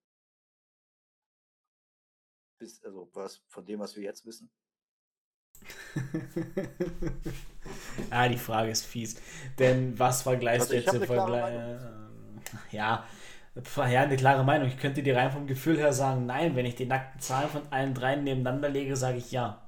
Bis, also was von dem, was wir jetzt wissen? ah, die Frage ist fies. Denn was vergleichst also du jetzt im Vergleich? Ja, Ja, eine klare Meinung. Ich könnte dir rein vom Gefühl her sagen, nein, wenn ich die nackten Zahlen von allen dreien nebeneinander lege, sage ich ja.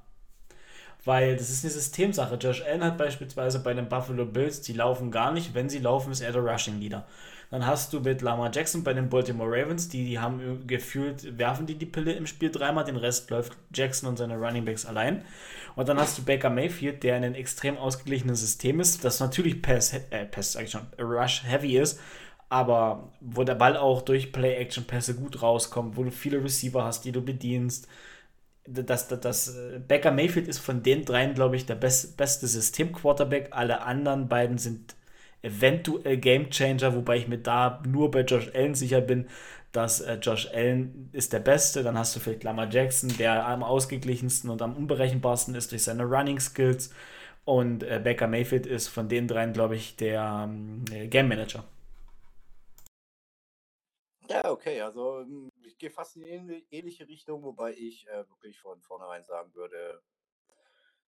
Weil das ist eine Systemsache. Josh Allen hat beispielsweise bei den Buffalo Bills, die laufen gar nicht. Wenn sie laufen, ist er der Rushing Leader. Dann hast du mit Lamar Jackson bei den Baltimore Ravens, die, die haben gefühlt, werfen die die Pille im Spiel dreimal, den Rest läuft Jackson und seine Running Backs allein. Und dann hast du Baker Mayfield, der in einem extrem ausgeglichenen System ist, das natürlich Pass, äh, Pass sag schon, Rush Heavy ist, aber wo der Ball auch durch Play-Action-Pässe gut rauskommt, wo du viele Receiver hast, die du bedienst. Das, das, das äh, Baker Mayfield ist von den dreien, glaube ich, der best, beste System-Quarterback. Alle anderen beiden sind eventuell Gamechanger, wobei ich mir da nur bei Josh Allen sicher bin, dass äh, Josh Allen ist der Beste. Dann hast du vielleicht Lamar Jackson, der am ausgeglichensten und am unberechenbarsten ist durch seine Running Skills. Und äh, Baker Mayfield ist von den dreien, glaube ich, der äh, Game Manager. Ja, okay, also hm, ich gehe fast in eine ähnliche Richtung, wobei ich äh, wirklich von vornherein sagen würde,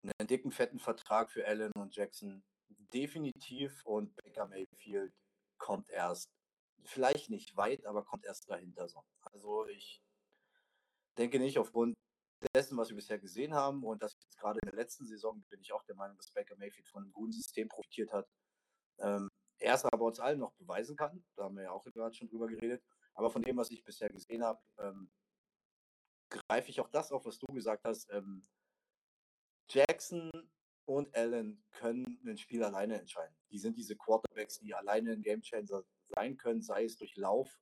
einen dicken, fetten Vertrag für Allen und Jackson definitiv und Baker Mayfield kommt erst, vielleicht nicht weit, aber kommt erst dahinter so. Also ich denke nicht aufgrund dessen, was wir bisher gesehen haben und dass jetzt gerade in der letzten Saison bin ich auch der Meinung, dass Baker Mayfield von einem guten System profitiert hat. Ähm, er es aber uns allen noch beweisen kann, da haben wir ja auch gerade schon drüber geredet, aber von dem, was ich bisher gesehen habe, ähm, greife ich auch das auf, was du gesagt hast. Ähm, Jackson und Allen können ein Spiel alleine entscheiden. Die sind diese Quarterbacks, die alleine ein Gamechanger sein können, sei es durch Lauf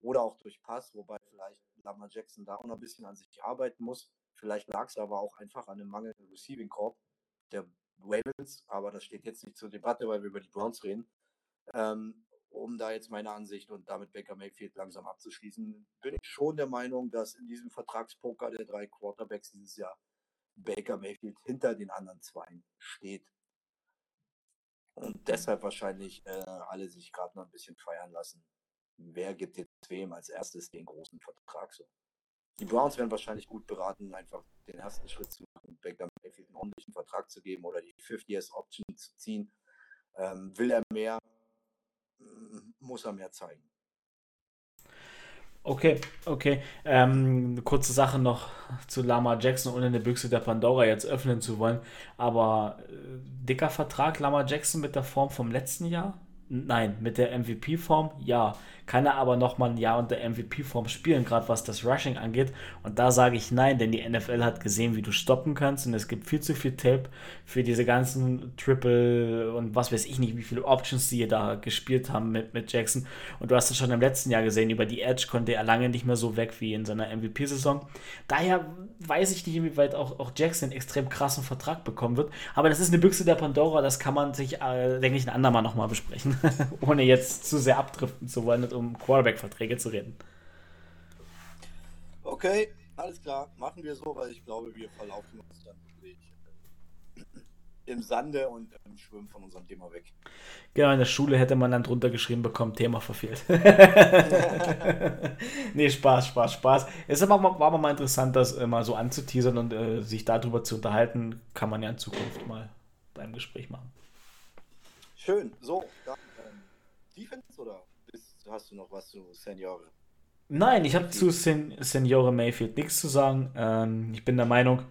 oder auch durch Pass, wobei vielleicht Lamar Jackson da auch noch ein bisschen an sich arbeiten muss. Vielleicht lag es aber auch einfach an einem mangelnden Receiving Corp der Ravens, aber das steht jetzt nicht zur Debatte, weil wir über die Browns reden. Ähm, um da jetzt meine Ansicht und damit Baker Mayfield langsam abzuschließen, bin ich schon der Meinung, dass in diesem Vertragspoker der drei Quarterbacks dieses Jahr Baker Mayfield hinter den anderen zwei steht. Und deshalb wahrscheinlich äh, alle sich gerade noch ein bisschen feiern lassen. Wer gibt jetzt wem als erstes den großen Vertrag so? Die Browns werden wahrscheinlich gut beraten, einfach den ersten Schritt zu machen, Baker Mayfield einen ordentlichen Vertrag zu geben oder die 50 Years Option zu ziehen. Ähm, will er mehr, muss er mehr zeigen. Okay, okay. Ähm, kurze Sache noch zu Lama Jackson, ohne eine Büchse der Pandora jetzt öffnen zu wollen. Aber äh, dicker Vertrag Lama Jackson mit der Form vom letzten Jahr? Nein, mit der MVP-Form ja. Kann er aber nochmal ein Jahr unter MVP-Form spielen, gerade was das Rushing angeht. Und da sage ich nein, denn die NFL hat gesehen, wie du stoppen kannst. Und es gibt viel zu viel Tape für diese ganzen Triple und was weiß ich nicht, wie viele Options die da gespielt haben mit, mit Jackson. Und du hast es schon im letzten Jahr gesehen, über die Edge konnte er lange nicht mehr so weg wie in seiner MVP-Saison. Daher weiß ich nicht, inwieweit auch, auch Jackson einen extrem krassen Vertrag bekommen wird. Aber das ist eine Büchse der Pandora, das kann man sich, äh, denke ich, ein andermal nochmal besprechen. Ohne jetzt zu sehr abdriften zu wollen um Quarterback-Verträge zu reden. Okay, alles klar. Machen wir so, weil ich glaube, wir verlaufen uns dann wirklich äh, im Sande und im Schwimmen von unserem Thema weg. Genau, in der Schule hätte man dann drunter geschrieben bekommen, Thema verfehlt. nee, Spaß, Spaß, Spaß. Es war, aber mal interessant, das äh, mal so anzuteasern und äh, sich darüber zu unterhalten. Kann man ja in Zukunft mal beim Gespräch machen. Schön. So, dann ähm, Defense oder hast du noch was zu Seniore? Nein, ich habe zu Sen Seniore Mayfield nichts zu sagen. Ähm, ich bin der Meinung,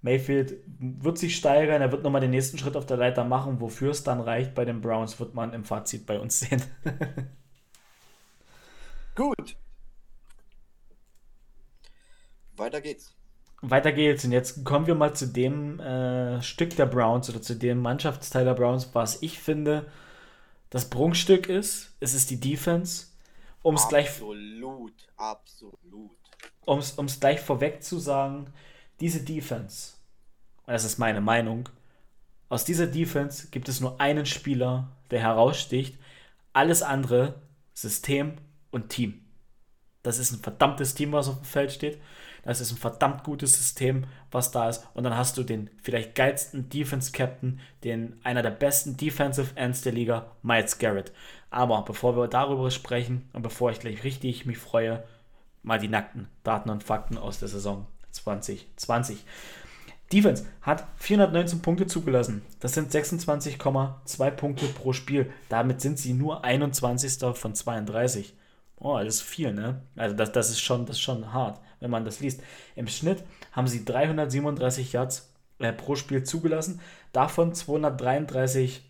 Mayfield wird sich steigern, er wird nochmal den nächsten Schritt auf der Leiter machen. Wofür es dann reicht bei den Browns, wird man im Fazit bei uns sehen. Gut. Weiter geht's. Weiter geht's. Und jetzt kommen wir mal zu dem äh, Stück der Browns oder zu dem Mannschaftsteil der Browns, was ich finde, das Prunkstück ist. Es ist die Defense. Um es gleich. Absolut, absolut. Um es gleich vorweg zu sagen, diese Defense, und das ist meine Meinung, aus dieser Defense gibt es nur einen Spieler, der heraussticht. Alles andere, System und Team. Das ist ein verdammtes Team, was auf dem Feld steht. Das ist ein verdammt gutes System, was da ist. Und dann hast du den vielleicht geilsten Defense Captain, den einer der besten Defensive Ends der Liga, Miles Garrett. Aber bevor wir darüber sprechen und bevor ich gleich richtig mich freue, mal die nackten Daten und Fakten aus der Saison 2020. Defense hat 419 Punkte zugelassen. Das sind 26,2 Punkte pro Spiel. Damit sind sie nur 21. von 32. Oh, das ist viel, ne? Also das, das, ist schon, das ist schon hart, wenn man das liest. Im Schnitt haben sie 337 Yards äh, pro Spiel zugelassen, davon 233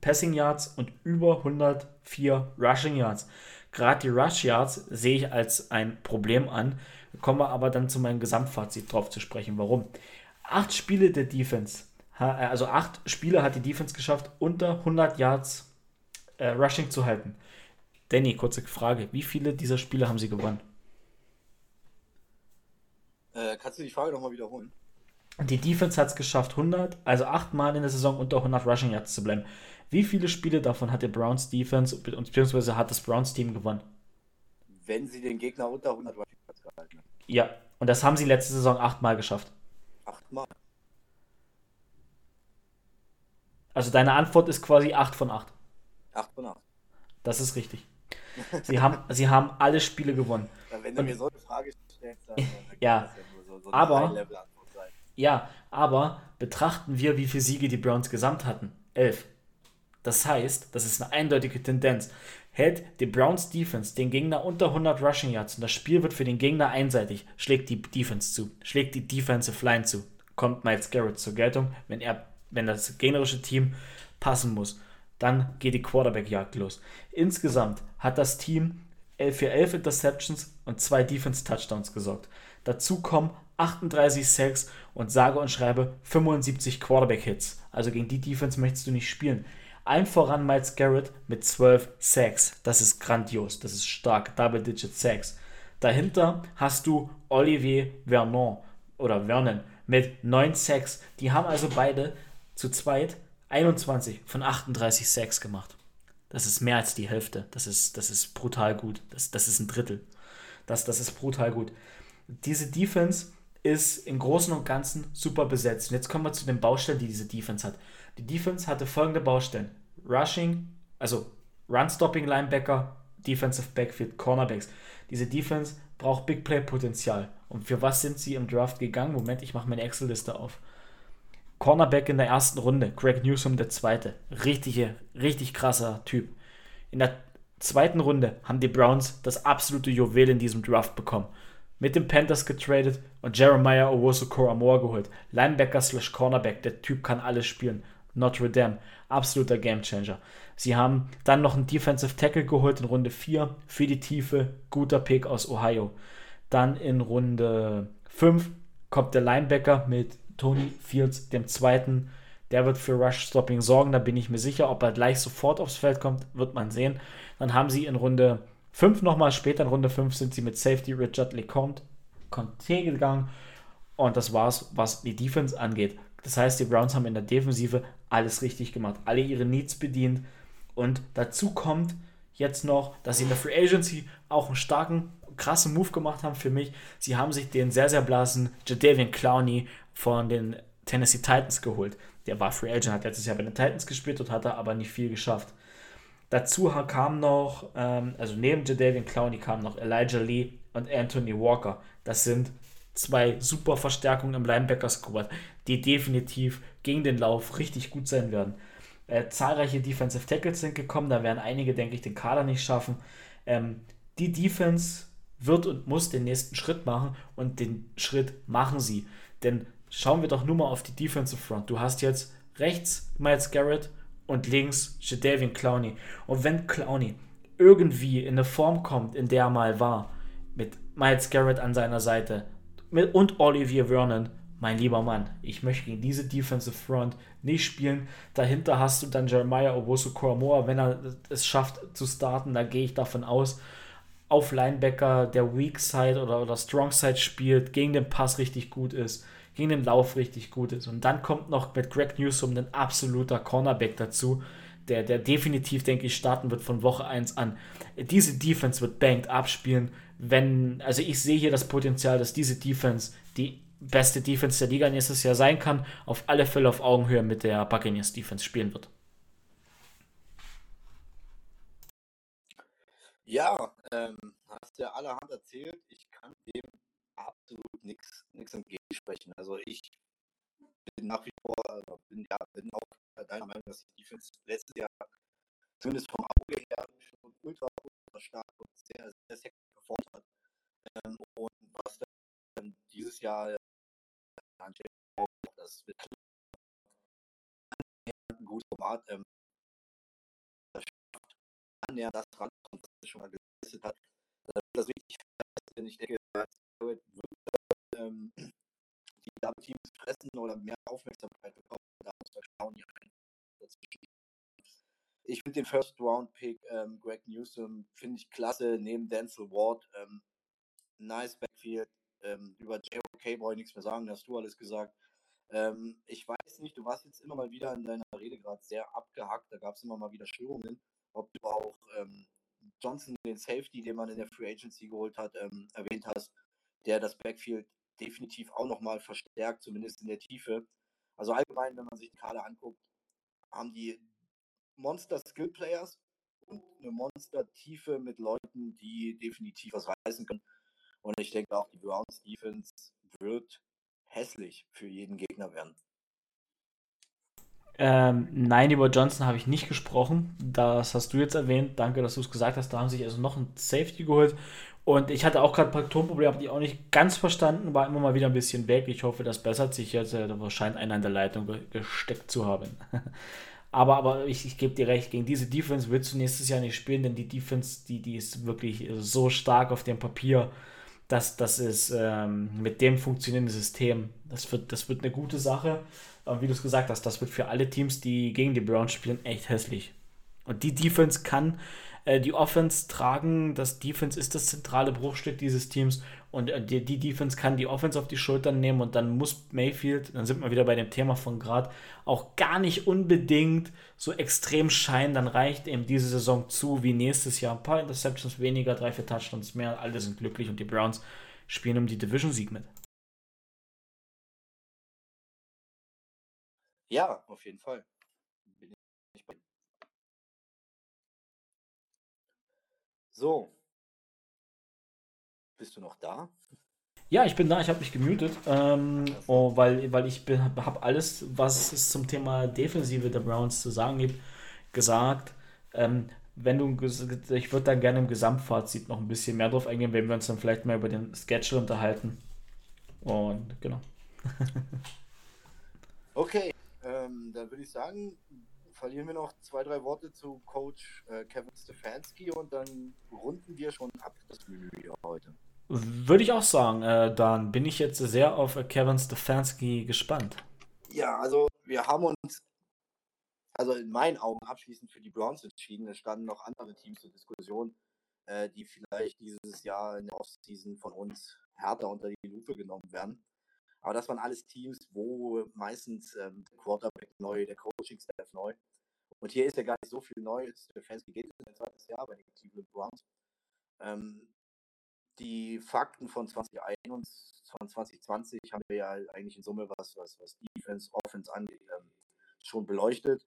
Passing Yards und über 104 Rushing Yards. Gerade die Rush Yards sehe ich als ein Problem an, kommen wir aber dann zu meinem Gesamtfazit drauf zu sprechen. Warum? Acht Spiele der Defense, äh, also acht Spiele hat die Defense geschafft, unter 100 Yards äh, Rushing zu halten. Danny, kurze Frage. Wie viele dieser Spiele haben sie gewonnen? Äh, kannst du die Frage nochmal wiederholen? Die Defense hat es geschafft, 100, also achtmal in der Saison unter 100 Rushing Yards zu bleiben. Wie viele Spiele davon hat der Browns Defense beziehungsweise hat das Browns Team gewonnen? Wenn sie den Gegner unter 100 Rushing Yards gehalten haben. Ja, und das haben sie letzte Saison achtmal geschafft. Achtmal? Also deine Antwort ist quasi 8 von 8. 8 von 8. Das ist richtig. Sie haben, sie haben alle Spiele gewonnen. Wenn du und, mir so eine Frage stellst, dann, dann ja so, so aber, ja, aber betrachten wir, wie viele Siege die Browns gesamt hatten. Elf. Das heißt, das ist eine eindeutige Tendenz. Hält die Browns Defense den Gegner unter 100 Rushing Yards und das Spiel wird für den Gegner einseitig, schlägt die Defense zu, schlägt die Defensive Line zu, kommt Miles Garrett zur Geltung, wenn er, wenn das gegnerische Team passen muss. Dann geht die Quarterback-Jagd los. Insgesamt hat das Team für 11 Interceptions und zwei Defense-Touchdowns gesorgt. Dazu kommen 38 Sacks und sage und schreibe 75 Quarterback-Hits. Also gegen die Defense möchtest du nicht spielen. Allen voran Miles Garrett mit 12 Sacks. Das ist grandios, das ist stark. Double-Digit Sacks. Dahinter hast du Olivier Vernon oder Vernon mit 9 Sacks. Die haben also beide zu zweit 21 von 38 Sacks gemacht. Das ist mehr als die Hälfte. Das ist, das ist brutal gut. Das, das ist ein Drittel. Das, das ist brutal gut. Diese Defense ist im Großen und Ganzen super besetzt. Und jetzt kommen wir zu den Baustellen, die diese Defense hat. Die Defense hatte folgende Baustellen: Rushing, also Run-Stopping Linebacker, Defensive Backfield, Cornerbacks. Diese Defense braucht Big Play Potenzial. Und für was sind sie im Draft gegangen? Moment, ich mache meine Excel-Liste auf. Cornerback in der ersten Runde, Greg Newsom der zweite. Richtige, richtig krasser Typ. In der zweiten Runde haben die Browns das absolute Juwel in diesem Draft bekommen. Mit den Panthers getradet und Jeremiah Owosu Koramoa geholt. Linebacker slash Cornerback, der Typ kann alles spielen. Notre Dame, absoluter Gamechanger. Sie haben dann noch einen Defensive Tackle geholt in Runde 4 für die Tiefe, guter Pick aus Ohio. Dann in Runde 5 kommt der Linebacker mit Tony Fields, dem zweiten. Der wird für Rush-Stopping sorgen, da bin ich mir sicher. Ob er gleich sofort aufs Feld kommt, wird man sehen. Dann haben sie in Runde 5 nochmal später, in Runde 5 sind sie mit Safety Richard LeCompte Conte gegangen. Und das war's, was die Defense angeht. Das heißt, die Browns haben in der Defensive alles richtig gemacht, alle ihre Needs bedient. Und dazu kommt jetzt noch, dass sie in der Free Agency auch einen starken, krassen Move gemacht haben für mich. Sie haben sich den sehr, sehr blassen Jadavian Clowney von den Tennessee Titans geholt. Der war Free Agent, hat letztes Jahr bei den Titans gespielt und hat er aber nicht viel geschafft. Dazu kam noch, ähm, also neben Jadavian Clowney kam noch Elijah Lee und Anthony Walker. Das sind zwei super Verstärkungen im Linebacker-Squad, die definitiv gegen den Lauf richtig gut sein werden. Äh, zahlreiche Defensive Tackles sind gekommen, da werden einige, denke ich, den Kader nicht schaffen. Ähm, die Defense wird und muss den nächsten Schritt machen und den Schritt machen sie. Denn schauen wir doch nur mal auf die Defensive Front. Du hast jetzt rechts Miles Garrett und links Jadavian Clowney. Und wenn Clowney irgendwie in eine Form kommt, in der er mal war, mit Miles Garrett an seiner Seite, mit, und Olivier Vernon, mein lieber Mann, ich möchte gegen diese Defensive Front nicht spielen. Dahinter hast du dann Jeremiah Owosu Koromoa, wenn er es schafft zu starten, da gehe ich davon aus, auf Linebacker der Weak Side oder, oder Strong Side spielt, gegen den Pass richtig gut ist, gegen den Lauf richtig gut ist. Und dann kommt noch mit Greg Newsom ein absoluter Cornerback dazu, der, der definitiv, denke ich, starten wird von Woche 1 an. Diese Defense wird banked abspielen wenn, also ich sehe hier das Potenzial, dass diese Defense die beste Defense der Liga nächstes Jahr sein kann, auf alle Fälle auf Augenhöhe mit der Buccaneers Defense spielen wird. Ja, ähm, hast ja allerhand erzählt. Ich kann dem absolut nichts entgegensprechen. Also ich bin nach wie vor, bin, ja, bin auch deiner Meinung, dass ich die Defense letztes Jahr zumindest vom Auge her schon ultra, ultra stark und sehr, sehr sexy performt hat. Ähm, und was dann dieses Jahr äh, das wird ein gutes Format ähm, das annähernd das rankommt, was er schon mal geleistet hat, den First Round Pick ähm, Greg Newsom finde ich klasse neben Denzel Ward. Ähm, nice Backfield. Ähm, über JOK brauche ich nichts mehr sagen, hast du alles gesagt. Ähm, ich weiß nicht, du warst jetzt immer mal wieder in deiner Rede gerade sehr abgehackt, da gab es immer mal wieder Störungen, ob du auch ähm, Johnson, den Safety, den man in der Free Agency geholt hat, ähm, erwähnt hast, der das Backfield definitiv auch nochmal verstärkt, zumindest in der Tiefe. Also allgemein, wenn man sich die Kader anguckt, haben die Monster Skill Players und eine Monster Tiefe mit Leuten, die definitiv was reißen können. Und ich denke auch, die Browns Defense wird hässlich für jeden Gegner werden. Ähm, nein, über Johnson habe ich nicht gesprochen. Das hast du jetzt erwähnt. Danke, dass du es gesagt hast. Da haben sich also noch ein Safety geholt. Und ich hatte auch gerade ein paar Tonprobleme, habe die auch nicht ganz verstanden, war immer mal wieder ein bisschen weg. Ich hoffe, das bessert sich jetzt. Da scheint einer in der Leitung gesteckt zu haben. aber, aber ich, ich gebe dir recht, gegen diese Defense willst du nächstes Jahr nicht spielen, denn die Defense, die, die ist wirklich so stark auf dem Papier das, das ist ähm, mit dem funktionierenden System. Das wird, das wird eine gute Sache. Aber wie du es gesagt hast, das wird für alle Teams, die gegen die Browns spielen, echt hässlich. Und die Defense kann äh, die Offense tragen. Das Defense ist das zentrale Bruchstück dieses Teams. Und äh, die, die, Defense kann die Offense auf die Schultern nehmen. Und dann muss Mayfield, dann sind wir wieder bei dem Thema von gerade, auch gar nicht unbedingt so extrem scheinen. Dann reicht eben diese Saison zu wie nächstes Jahr. Ein paar Interceptions weniger, drei, vier Touchdowns mehr. Alle sind glücklich und die Browns spielen um die Division-Sieg mit. Ja, auf jeden Fall. So. Bist du noch da? Ja, ich bin da, ich habe mich gemutet, ähm, oh, weil, weil ich habe alles, was es zum Thema Defensive der Browns zu sagen gibt, gesagt. Ähm, wenn du, ich würde dann gerne im Gesamtfazit noch ein bisschen mehr drauf eingehen, wenn wir uns dann vielleicht mal über den Schedule unterhalten. Und genau. okay, ähm, dann würde ich sagen, verlieren wir noch zwei, drei Worte zu Coach äh, Kevin Stefanski und dann runden wir schon ab das Menü hier heute. Würde ich auch sagen. Äh, dann bin ich jetzt sehr auf Kevin Stefanski gespannt. Ja, also wir haben uns, also in meinen Augen abschließend für die Browns entschieden. Es standen noch andere Teams zur Diskussion, äh, die vielleicht dieses Jahr in der Offseason von uns härter unter die Lupe genommen werden. Aber das waren alles Teams, wo meistens ähm, der Quarterback neu, der Coaching-Staff neu. Und hier ist ja gar nicht so viel neu. Stefanski geht in sein zweites Jahr bei den Cleveland Browns. Ähm, die Fakten von 2021, von 2020 haben wir ja eigentlich in Summe was, was, was Defense, Offense angeht, ähm, schon beleuchtet.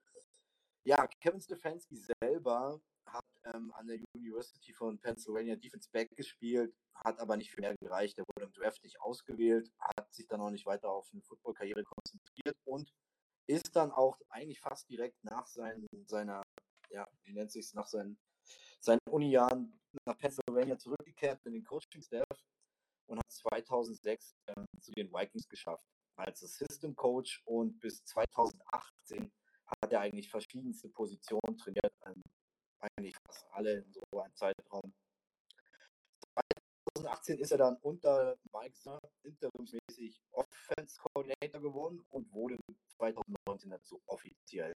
Ja, Kevin Stefanski selber ähm, an der University von Pennsylvania Defense Back gespielt, hat aber nicht viel mehr gereicht. Er wurde im Draft nicht ausgewählt, hat sich dann auch nicht weiter auf eine Football-Karriere konzentriert und ist dann auch eigentlich fast direkt nach seinen, seiner, ja, wie nennt sich nach seinen, seinen Uni-Jahren nach Pennsylvania zurückgekehrt in den Coaching-Staff und hat 2006 ähm, zu den Vikings geschafft als Assistant Coach und bis 2018 hat er eigentlich verschiedenste Positionen trainiert, ähm, eigentlich fast alle in so einem Zeitraum. 2018 ist er dann unter Mike Sir interimsmäßig Offense Coordinator geworden und wurde 2019 dazu offiziell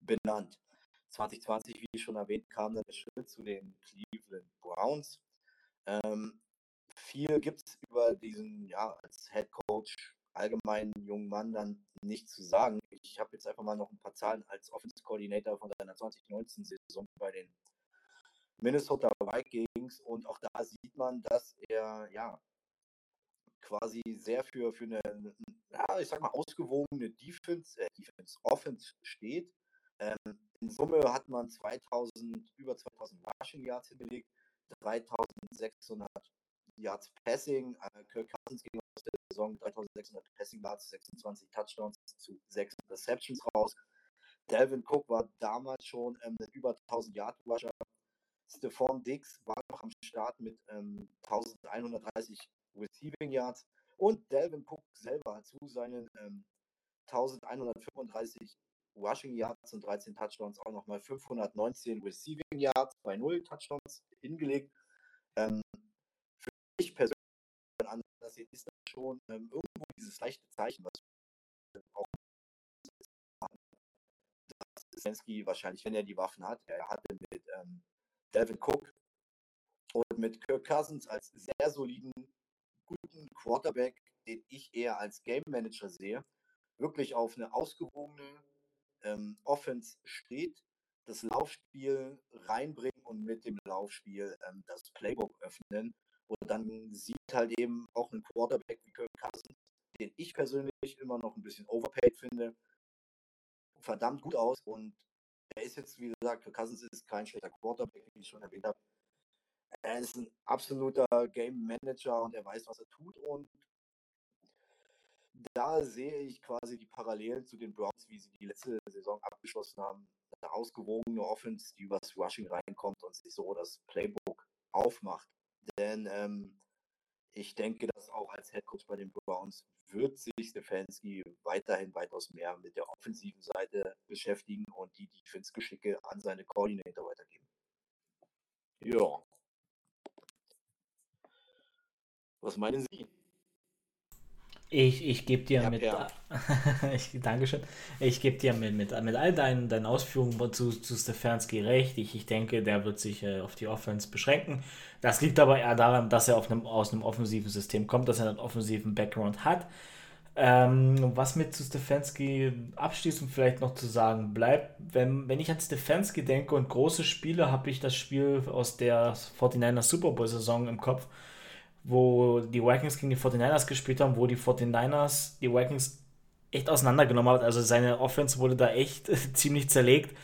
benannt. 2020, wie schon erwähnt, kam dann der Schritt zu den Cleveland Browns. Ähm, viel gibt es über diesen, ja, als Head Coach allgemeinen jungen Mann dann nicht zu sagen. Ich habe jetzt einfach mal noch ein paar Zahlen als Offense Coordinator von seiner 2019-Saison bei den Minnesota Vikings und auch da sieht man, dass er ja quasi sehr für, für eine, ja, ich sag mal, ausgewogene Defense, äh, Defense Offense steht. Ähm, in Summe hat man 2000, über 2000 Rushing Yards hingelegt, 3600 Yards Passing. Äh, Kirk Cousins ging Saison 3600 Passing Yards, 26 Touchdowns zu 6 Receptions raus. Delvin Cook war damals schon ähm, über 1000 Yard Rusher. Stephon Diggs war noch am Start mit ähm, 1130 Receiving Yards Und Delvin Cook selber zu seinen ähm, 1135 Rushing Yards und 13 Touchdowns auch nochmal 519 Receiving Yards bei 0 Touchdowns hingelegt. Ähm, für mich persönlich anders sehen, ist schon ähm, irgendwo dieses leichte Zeichen, was auch Zelensky wahrscheinlich, wenn er die Waffen hat, er hatte mit ähm, Devin Cook und mit Kirk Cousins als sehr soliden, guten Quarterback, den ich eher als Game Manager sehe, wirklich auf eine ausgewogene ähm, Offense steht, das Laufspiel reinbringen und mit dem Laufspiel ähm, das Playbook öffnen. Und dann sieht halt eben auch ein Quarterback wie Kirk Cousins, den ich persönlich immer noch ein bisschen overpaid finde, verdammt gut aus. Und er ist jetzt, wie gesagt, Kirk Cousins ist kein schlechter Quarterback, wie ich schon erwähnt habe. Er ist ein absoluter Game Manager und er weiß, was er tut. Und da sehe ich quasi die Parallelen zu den Browns, wie sie die letzte Saison abgeschlossen haben. Eine ausgewogene Offense, die übers Rushing reinkommt und sich so das Playbook aufmacht. Denn ähm, ich denke, dass auch als Headcoach bei den Browns wird sich Stefanski weiterhin weitaus mehr mit der offensiven Seite beschäftigen und die Defense-Geschicke an seine Coordinator weitergeben. Ja. Was meinen Sie? Ich, ich gebe dir ja, mit. Ja. ich, Dankeschön. Ich gebe dir mit, mit, mit all deinen, deinen Ausführungen zu, zu Stefanski recht. Ich, ich denke, der wird sich äh, auf die Offense beschränken. Das liegt aber eher daran, dass er auf einem, aus einem offensiven System kommt, dass er einen offensiven Background hat. Ähm, was mir zu Stefanski abschließend vielleicht noch zu sagen bleibt, wenn, wenn ich an Stefanski denke und große Spiele, habe ich das Spiel aus der 49er Super Bowl Saison im Kopf wo die Vikings gegen die 49ers gespielt haben, wo die 49ers die Vikings echt auseinandergenommen haben. Also seine Offense wurde da echt ziemlich zerlegt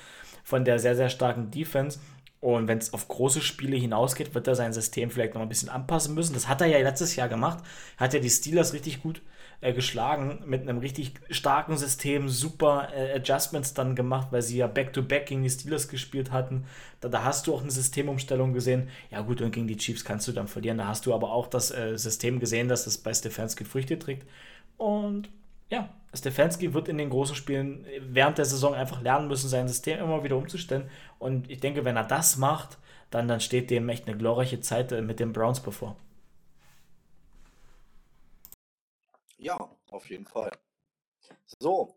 von der sehr, sehr starken Defense. Und wenn es auf große Spiele hinausgeht, wird er sein System vielleicht noch ein bisschen anpassen müssen. Das hat er ja letztes Jahr gemacht. Hat ja die Steelers richtig gut äh, geschlagen mit einem richtig starken System, super äh, Adjustments dann gemacht, weil sie ja Back-to-Back -back gegen die Steelers gespielt hatten. Da, da, hast du auch eine Systemumstellung gesehen. Ja gut, und gegen die Chiefs kannst du dann verlieren. Da hast du aber auch das äh, System gesehen, dass das bei Stefanski Früchte trägt. Und ja, Stefanski wird in den großen Spielen während der Saison einfach lernen müssen, sein System immer wieder umzustellen. Und ich denke, wenn er das macht, dann, dann steht dem echt eine glorreiche Zeit äh, mit den Browns bevor. Ja, auf jeden Fall. So,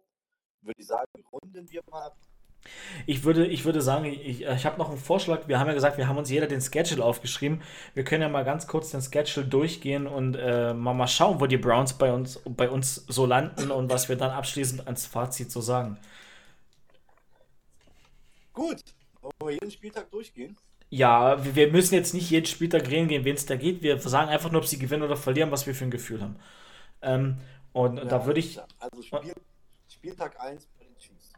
würde ich sagen, runden wir mal ab. Ich würde, ich würde sagen, ich, ich habe noch einen Vorschlag. Wir haben ja gesagt, wir haben uns jeder den Schedule aufgeschrieben. Wir können ja mal ganz kurz den Schedule durchgehen und äh, mal, mal schauen, wo die Browns bei uns, bei uns so landen und was wir dann abschließend als Fazit so sagen. Gut, wollen wir jeden Spieltag durchgehen? Ja, wir müssen jetzt nicht jeden Spieltag reden gehen, wen es da geht. Wir sagen einfach nur, ob sie gewinnen oder verlieren, was wir für ein Gefühl haben. Ähm, und ja, da würde ich. Also Spiel, Spieltag 1 bei den Chiefs.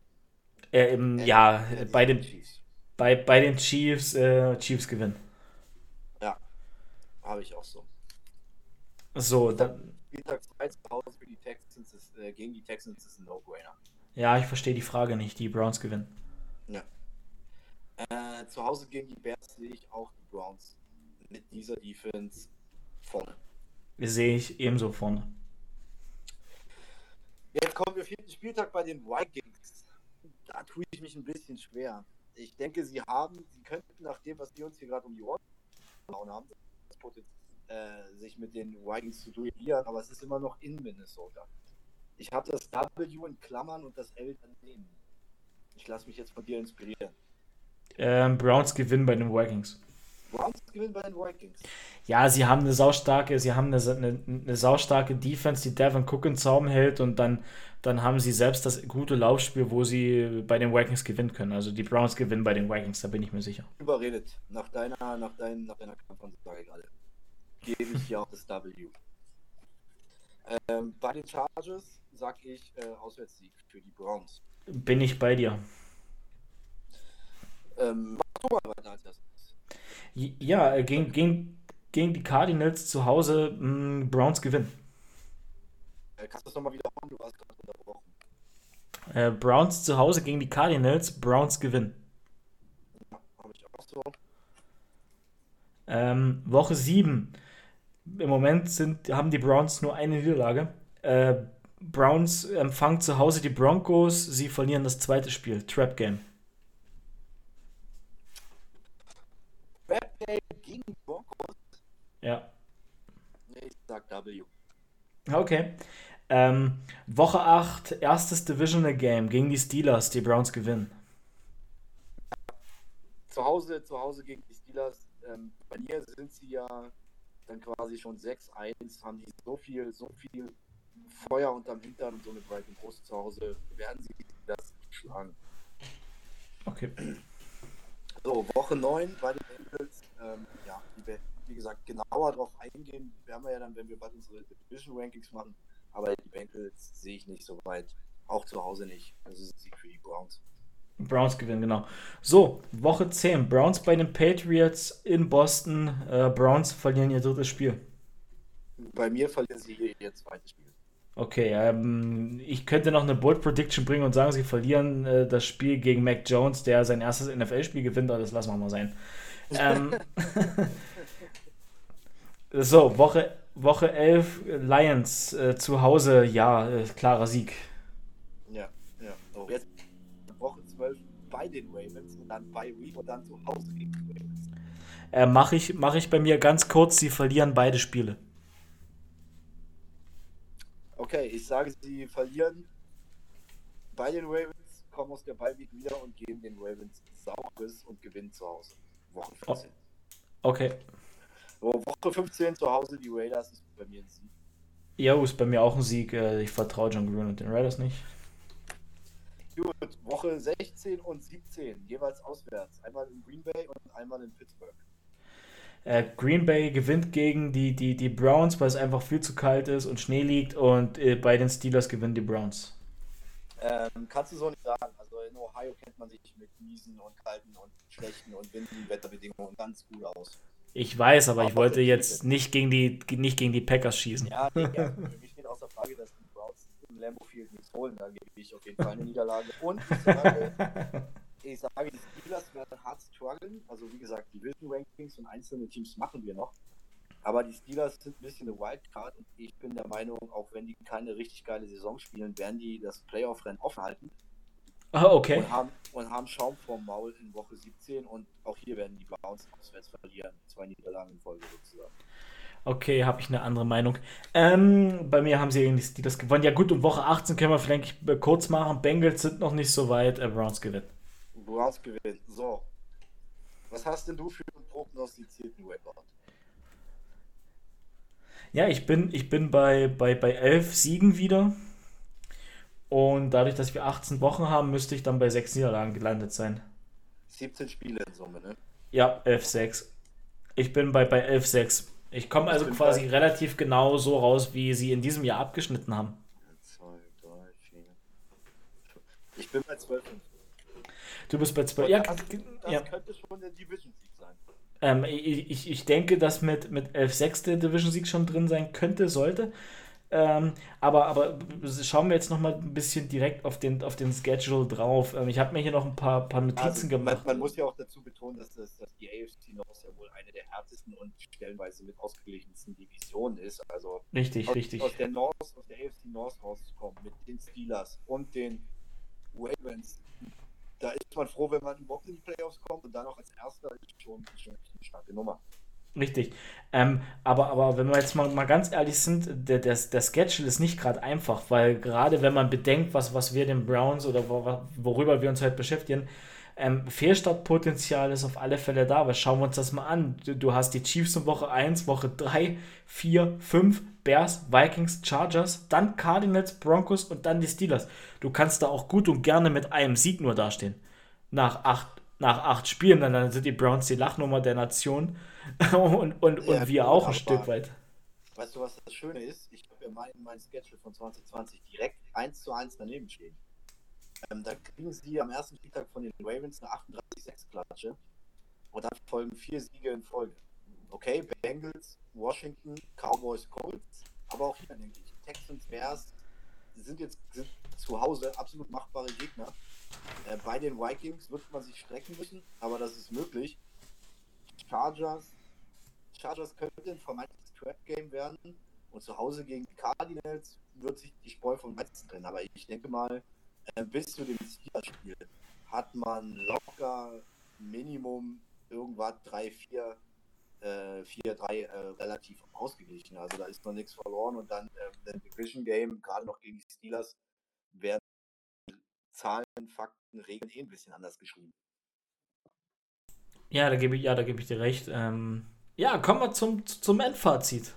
Äh, im, ja, äh, bei den Chiefs. Bei, bei den Chiefs, äh, Chiefs gewinnen. Ja, habe ich auch so. So, dann. Spieltag 2 zu Hause die Texans ist, äh, gegen die Texans ist ein No-Brainer. Ja, ich verstehe die Frage nicht. Die Browns gewinnen. Ja. Äh, zu Hause gegen die Bears sehe ich auch die Browns mit dieser Defense vorne. Sehe ich ebenso vorne. Jetzt kommen wir vierten Spieltag bei den Vikings. Da tue ich mich ein bisschen schwer. Ich denke, sie haben, sie könnten nach dem, was wir uns hier gerade um die Ohren gehauen haben, äh, sich mit den Vikings zu duellieren, aber es ist immer noch in Minnesota. Ich habe das W in Klammern und das L daneben. Ich lasse mich jetzt von dir inspirieren. Ähm, Browns gewinnen bei den Vikings. Browns gewinnen bei den Vikings. Ja, sie haben eine saustarke, sie haben eine, eine, eine saustarke Defense, die Devin Cook in Zaum hält und dann, dann haben sie selbst das gute Laufspiel, wo sie bei den Vikings gewinnen können. Also die Browns gewinnen bei den Vikings, da bin ich mir sicher. Überredet. Nach deiner, nach dein, nach deiner Kampfansage gerade. Gebe ich hier auch das W. Ähm, bei den Chargers sag ich äh, Auswärtssieg für die Browns. Bin ich bei dir. Ähm, mach du mal weiter als erstes. Ja, äh, gegen, gegen, gegen die Cardinals zu Hause mh, mm, Browns gewinnen. Äh, kannst du das nochmal wiederholen? Du warst gerade unterbrochen. Äh, Browns zu Hause gegen die Cardinals, Browns gewinnen. Ja, habe ich auch so. Ähm, Woche 7. Im Moment sind, haben die Browns nur eine Niederlage. Äh, Browns empfangen zu Hause die Broncos, sie verlieren das zweite Spiel. Trap Game. Trap Game gegen die Broncos? Ja. Ich sag W. Okay. Ähm, Woche 8, erstes Divisional Game gegen die Steelers. Die Browns gewinnen. Zu Hause, zu Hause gegen die Steelers. Ähm, bei mir sind sie ja dann quasi schon 6-1, haben die so viel, so viel Feuer unterm Hintern und so eine breite Brust zu Hause, werden sie das schlagen. Okay. So, Woche 9 bei den Bengals. Ähm, ja, wie, wie, gesagt, genauer darauf eingehen werden wir ja dann, wenn wir bald unsere Division Rankings machen. Aber die Bengals sehe ich nicht so weit. Auch zu Hause nicht. Also Sieg für die Browns. Browns gewinnen, genau. So, Woche 10. Browns bei den Patriots in Boston. Äh, Browns verlieren ihr drittes Spiel. Bei mir verlieren sie ihr zweites Spiel. Okay, ähm, ich könnte noch eine Bold Prediction bringen und sagen, sie verlieren äh, das Spiel gegen Mac Jones, der sein erstes NFL-Spiel gewinnt, aber das lassen wir mal sein. Ähm, so, Woche, Woche 11, Lions äh, zu Hause, ja, äh, klarer Sieg. Ja, ja. So, jetzt Woche 12 bei den Ravens und dann bei Week und dann zu Hause gegen die Ravens. Äh, Mache ich, mach ich bei mir ganz kurz, sie verlieren beide Spiele. Okay, ich sage, sie verlieren bei den Ravens, kommen aus der Ballweek wieder und geben den Ravens Saures und gewinnen zu Hause. Woche 15. Okay. So, Woche 15 zu Hause, die Raiders ist bei mir ein Sieg. Ja, ist bei mir auch ein Sieg. Äh, Ich vertraue John Green und den Raiders nicht. Gut, Woche 16 und 17, jeweils auswärts. Einmal in Green Bay und einmal in Pittsburgh. Äh, Green Bay gewinnt gegen die, die, die Browns, weil es einfach viel zu kalt ist und Schnee liegt. Und äh, bei den Steelers gewinnen die Browns. Ähm, kannst du so nicht sagen. Also in Ohio kennt man sich mit miesen und kalten und schlechten und windigen Wetterbedingungen ganz gut aus. Ich weiß, aber ich wollte jetzt nicht gegen die, nicht gegen die Packers schießen. Ja, nee, ja. Für mich steht außer Frage, dass die Browns im Lambeau Field nichts holen. Da gebe ich auf jeden Fall eine Niederlage. Und ich sage, ich sage, die Steelers werden hart strugglen. Also wie gesagt, die Division Rankings und einzelne Teams machen wir noch. Aber die Steelers sind ein bisschen eine Wildcard und ich bin der Meinung, auch wenn die keine richtig geile Saison spielen, werden die das Playoff-Rennen offen halten Ah, okay. und haben, und haben Schaum vorm Maul in Woche 17 und auch hier werden die Browns auswärts verlieren. Zwei Niederlagen in Folge sozusagen. Okay, habe ich eine andere Meinung. Ähm, bei mir haben sie irgendwie die Steelers gewonnen. Ja gut, um Woche 18 können wir vielleicht äh, kurz machen. Bengals sind noch nicht so weit. Äh, Browns gewinnen. Browns gewinnen. So. Was hast denn du für einen prognostizierten Rekord? Ja, ich bin, ich bin bei, bei, bei 11 Siegen wieder. Und dadurch, dass wir 18 Wochen haben, müsste ich dann bei 6 Niederlagen gelandet sein. 17 Spiele in Summe, ne? Ja, 11-6. Ich bin bei, bei 11-6. Ich komme also quasi bei- relativ genau so raus, wie sie in diesem Jahr abgeschnitten haben. 2, 3, 4. Ich bin bei 12. Du bist bei 12. Und Ja, das, das ja. könnte schon der Division-Sieg sein. Ähm, ich, ich- ich denke, dass mit, mit 11-6 der Division-Sieg schon drin sein könnte, sollte. Ähm, aber, aber schauen wir jetzt nochmal ein bisschen direkt auf den, auf den Schedule drauf. Ähm, ich habe mir hier noch ein paar, paar Notizen Also, man, gemacht. man muss ja auch dazu betonen, dass, das, dass die AFC North ja wohl eine der härtesten und stellenweise mit ausgeglichensten Divisionen ist. Also Richtig, aus, richtig. aus der North, aus der AFC North rauszukommen mit den Steelers und den Ravens, da ist man froh, wenn man überhaupt in die Playoffs kommt und dann auch als Erster ist schon, schon eine starke Nummer. Richtig. Ähm, aber, aber wenn wir jetzt mal, mal ganz ehrlich sind, der, der, der Schedule ist nicht gerade einfach, weil gerade wenn man bedenkt, was, was wir den Browns oder wo, worüber wir uns heute beschäftigen, ähm, Fehlstartpotenzial ist auf alle Fälle da. Aber schauen wir uns das mal an. Du, du hast die Chiefs in Woche 1, Woche 3, 4, 5, Bears, Vikings, Chargers, dann Cardinals, Broncos und dann die Steelers. Du kannst da auch gut und gerne mit einem Sieg nur dastehen. Nach acht, nach acht Spielen, dann, dann sind die Browns die Lachnummer der Nation und, und, und Ja, wir auch ein Stück weit. Weißt du, was das Schöne ist? Ich habe ja mein, mein Schedule von 2020 direkt 1 zu 1 daneben stehen. Ähm, da kriegen sie am ersten Spieltag von den Ravens eine 38-6-Klatsche und dann folgen vier Siege in Folge. Okay, Bengals, Washington, Cowboys, Colts, aber auch hier denke ich, Texans, Bears sind jetzt sind zu Hause absolut machbare Gegner. Äh, bei den Vikings wird man sich strecken müssen, aber das ist möglich. Chargers, Chargers könnte ein vermeintliches Trap-Game werden und zu Hause gegen die Cardinals wird sich die Spreu vom Weizen trennen. Aber ich denke mal, äh, bis zu dem Steelers-Spiel hat man locker Minimum irgendwas 3, 4, äh, 4, 3 äh, relativ ausgeglichen. Also da ist noch nichts verloren und dann äh, ein Division Game, gerade noch gegen die Steelers, werden Zahlen, Fakten, Regeln eh ein bisschen anders geschrieben. Ja, da gebe ich, ja, da gebe ich dir recht. Ähm, ja, kommen wir zum, zum Endfazit.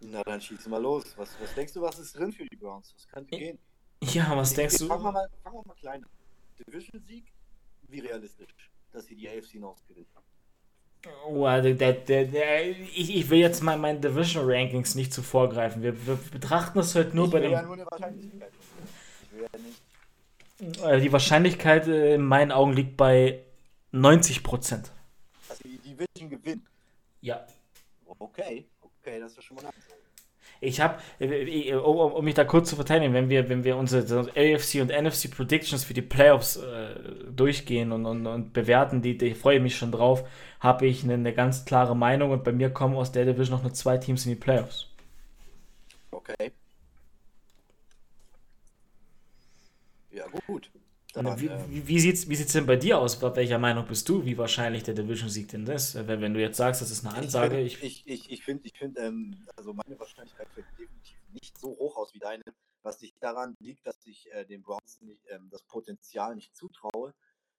Na, dann schießen wir los. Was, was denkst du, was ist drin für die Browns? Was könnte gehen? Ja, was ich, denkst du? Fangen wir mal, fangen wir mal klein an. Division-Sieg, wie realistisch, dass sie die AFC North gewinnen? Oh, der, der, der, ich, ich will jetzt mal meinen Division Rankings nicht zu vorgreifen. Wir, wir betrachten es halt nur ich bei dem. Ja nur eine Wahrscheinlichkeit. Die Wahrscheinlichkeit äh, in meinen Augen liegt bei 90 Prozent. Dass sie die Division gewinnen? Ja. Okay, okay, das ist schon mal eine ich habe, äh, äh, um, mich da kurz zu verteidigen, wenn wir, wenn wir unsere AFC und NFC Predictions für die Playoffs äh, durchgehen und, und, und bewerten, die, die freue ich mich schon drauf, habe ich eine, eine, ganz klare Meinung und bei mir kommen aus der Division noch nur zwei Teams in die Playoffs. Okay. Ja, gut. Dann, wie, ähm, wie, wie sieht es wie sieht's denn bei dir aus? Welcher Meinung bist du, wie wahrscheinlich der Division-Sieg denn ist? Wenn, wenn du jetzt sagst, das ist eine Ansage. Ich finde, ich, ich, ich find, ich find, ähm, also meine Wahrscheinlichkeit fällt definitiv nicht so hoch aus wie deine, was nicht daran liegt, dass ich äh, den Browns nicht, ähm, das Potenzial nicht zutraue,